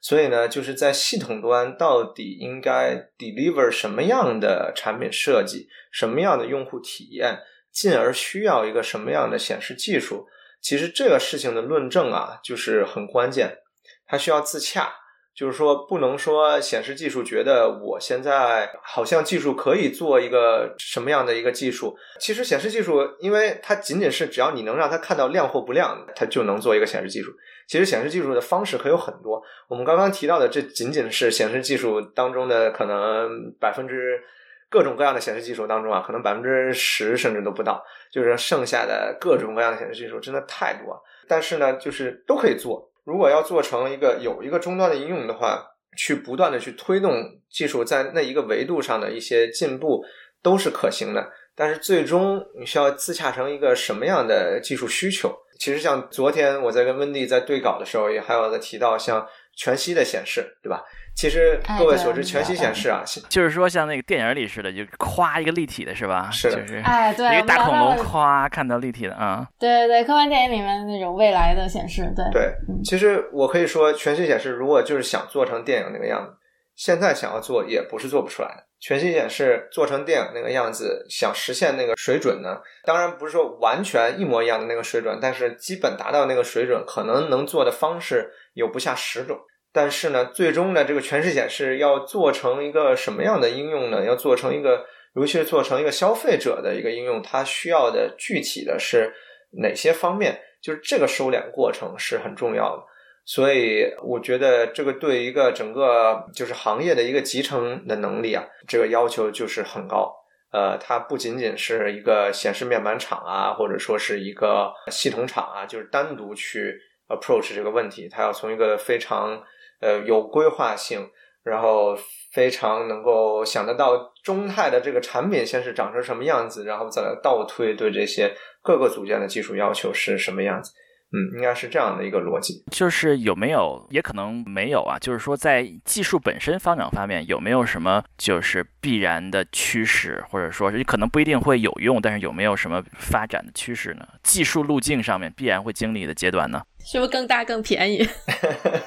所以呢，就是在系统端到底应该 deliver 什么样的产品设计，什么样的用户体验，进而需要一个什么样的显示技术，其实这个事情的论证啊，就是很关键。它需要自洽，就是说不能说显示技术觉得我现在好像技术可以做一个什么样的一个技术。其实显示技术，因为它仅仅是只要你能让它看到亮或不亮，它就能做一个显示技术。其实显示技术的方式可有很多。我们刚刚提到的这仅仅是显示技术当中的可能百分之各种各样的显示技术当中啊，可能百分之十甚至都不到。就是剩下的各种各样的显示技术真的太多，但是呢，就是都可以做。如果要做成一个有一个终端的应用的话，去不断的去推动技术在那一个维度上的一些进步都是可行的。但是最终你需要自洽成一个什么样的技术需求？其实像昨天我在跟温迪在对稿的时候，也还有在提到像全息的显示，对吧？其实各位所知，全息显示啊，就是说像那个电影里似的，就夸一个立体的，是吧？是，就是哎，对，一个大恐龙夸看到立体的啊。对对对，科幻电影里面的那种未来的显示，对。对，其实我可以说，全息显示如果就是想做成电影那个样子，现在想要做也不是做不出来的。全息显示做成电影那个样子，想实现那个水准呢？当然不是说完全一模一样的那个水准，但是基本达到那个水准，可能能做的方式有不下十种。但是呢，最终呢，这个全视显示要做成一个什么样的应用呢？要做成一个，尤其是做成一个消费者的一个应用，它需要的具体的是哪些方面？就是这个收敛过程是很重要的。所以我觉得这个对一个整个就是行业的一个集成的能力啊，这个要求就是很高。呃，它不仅仅是一个显示面板厂啊，或者说是一个系统厂啊，就是单独去 approach 这个问题，它要从一个非常呃有规划性，然后非常能够想得到中泰的这个产品先是长成什么样子，然后再来倒推对这些各个组件的技术要求是什么样子。嗯，应该是这样的一个逻辑，就是有没有，也可能没有啊。就是说，在技术本身发展方面，有没有什么就是必然的趋势，或者说是可能不一定会有用，但是有没有什么发展的趋势呢？技术路径上面必然会经历的阶段呢？是不是更大更便宜？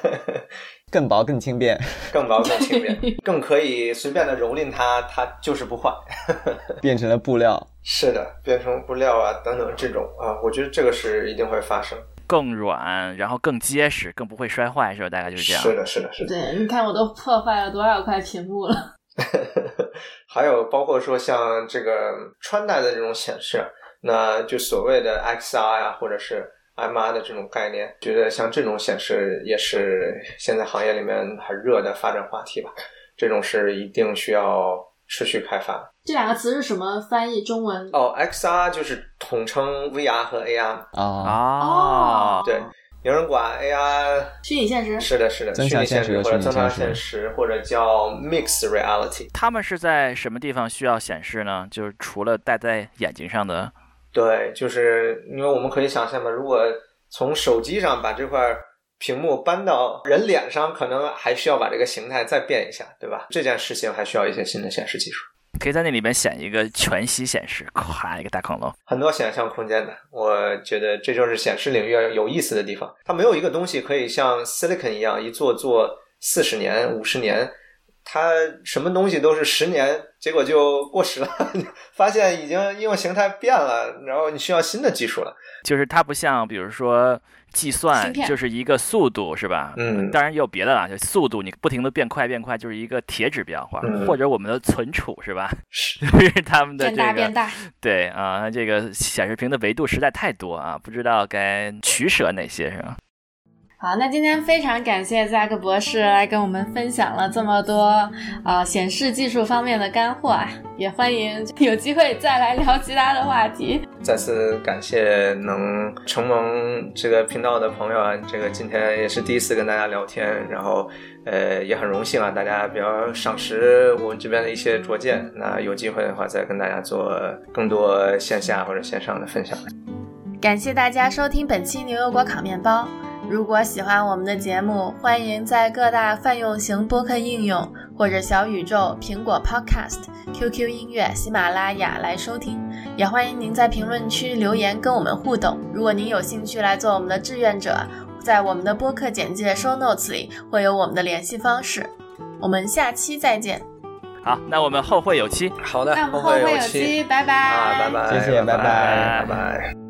[laughs] 更薄更轻便，更薄更轻便，[laughs] 更可以随便的蹂躏它，它就是不坏，[laughs] 变成了布料。是的，变成布料啊等等这种啊，我觉得这个是一定会发生。更软，然后更结实，更不会摔坏，是吧？大概就是这样。是的，是的，是的。对，你看我都破坏了多少块屏幕了。还有包括说像这个穿戴的这种显示，那就所谓的 XR 呀，或者是。MR 的这种概念，觉得像这种显示也是现在行业里面很热的发展话题吧。这种是一定需要持续开发。这两个词是什么翻译？中文？哦，XR 就是统称 VR 和 AR 啊啊，对，有人管 AR [laughs] 虚拟现实，是的，是的，增强现实或者增强现实，或者叫 Mixed Reality。他们是在什么地方需要显示呢？就是除了戴在眼睛上的。对，就是因为我们可以想象嘛，如果从手机上把这块屏幕搬到人脸上，可能还需要把这个形态再变一下，对吧？这件事情还需要一些新的显示技术。可以在那里面显一个全息显示，咵一个大恐龙，很多想象空间的。我觉得这就是显示领域有意思的地方。它没有一个东西可以像 Silicon 一样一做做四十年、五十年。它什么东西都是十年，结果就过时了，[laughs] 发现已经应用形态变了，然后你需要新的技术了。就是它不像，比如说计算，就是一个速度，是吧？嗯。当然也有别的了，就速度，你不停的变快变快，就是一个铁指标化，或者我们的存储，是吧？是 [laughs] 他们的这个。变大变大。对啊，这个显示屏的维度实在太多啊，不知道该取舍哪些，是吧？好，那今天非常感谢扎克博士来跟我们分享了这么多啊显示技术方面的干货啊，也欢迎有机会再来聊其他的话题。再次感谢能承蒙这个频道的朋友啊，这个今天也是第一次跟大家聊天，然后呃也很荣幸啊，大家比较赏识我们这边的一些拙见，那有机会的话再跟大家做更多线下或者线上的分享。感谢大家收听本期牛油果烤面包。如果喜欢我们的节目，欢迎在各大泛用型播客应用或者小宇宙、苹果 Podcast、QQ 音乐、喜马拉雅来收听。也欢迎您在评论区留言跟我们互动。如果您有兴趣来做我们的志愿者，在我们的播客简介 Show Notes 里会有我们的联系方式。我们下期再见。好，那我们后会有期。好的，那我们后会有期，拜拜。啊，拜拜，谢谢，拜拜，拜拜。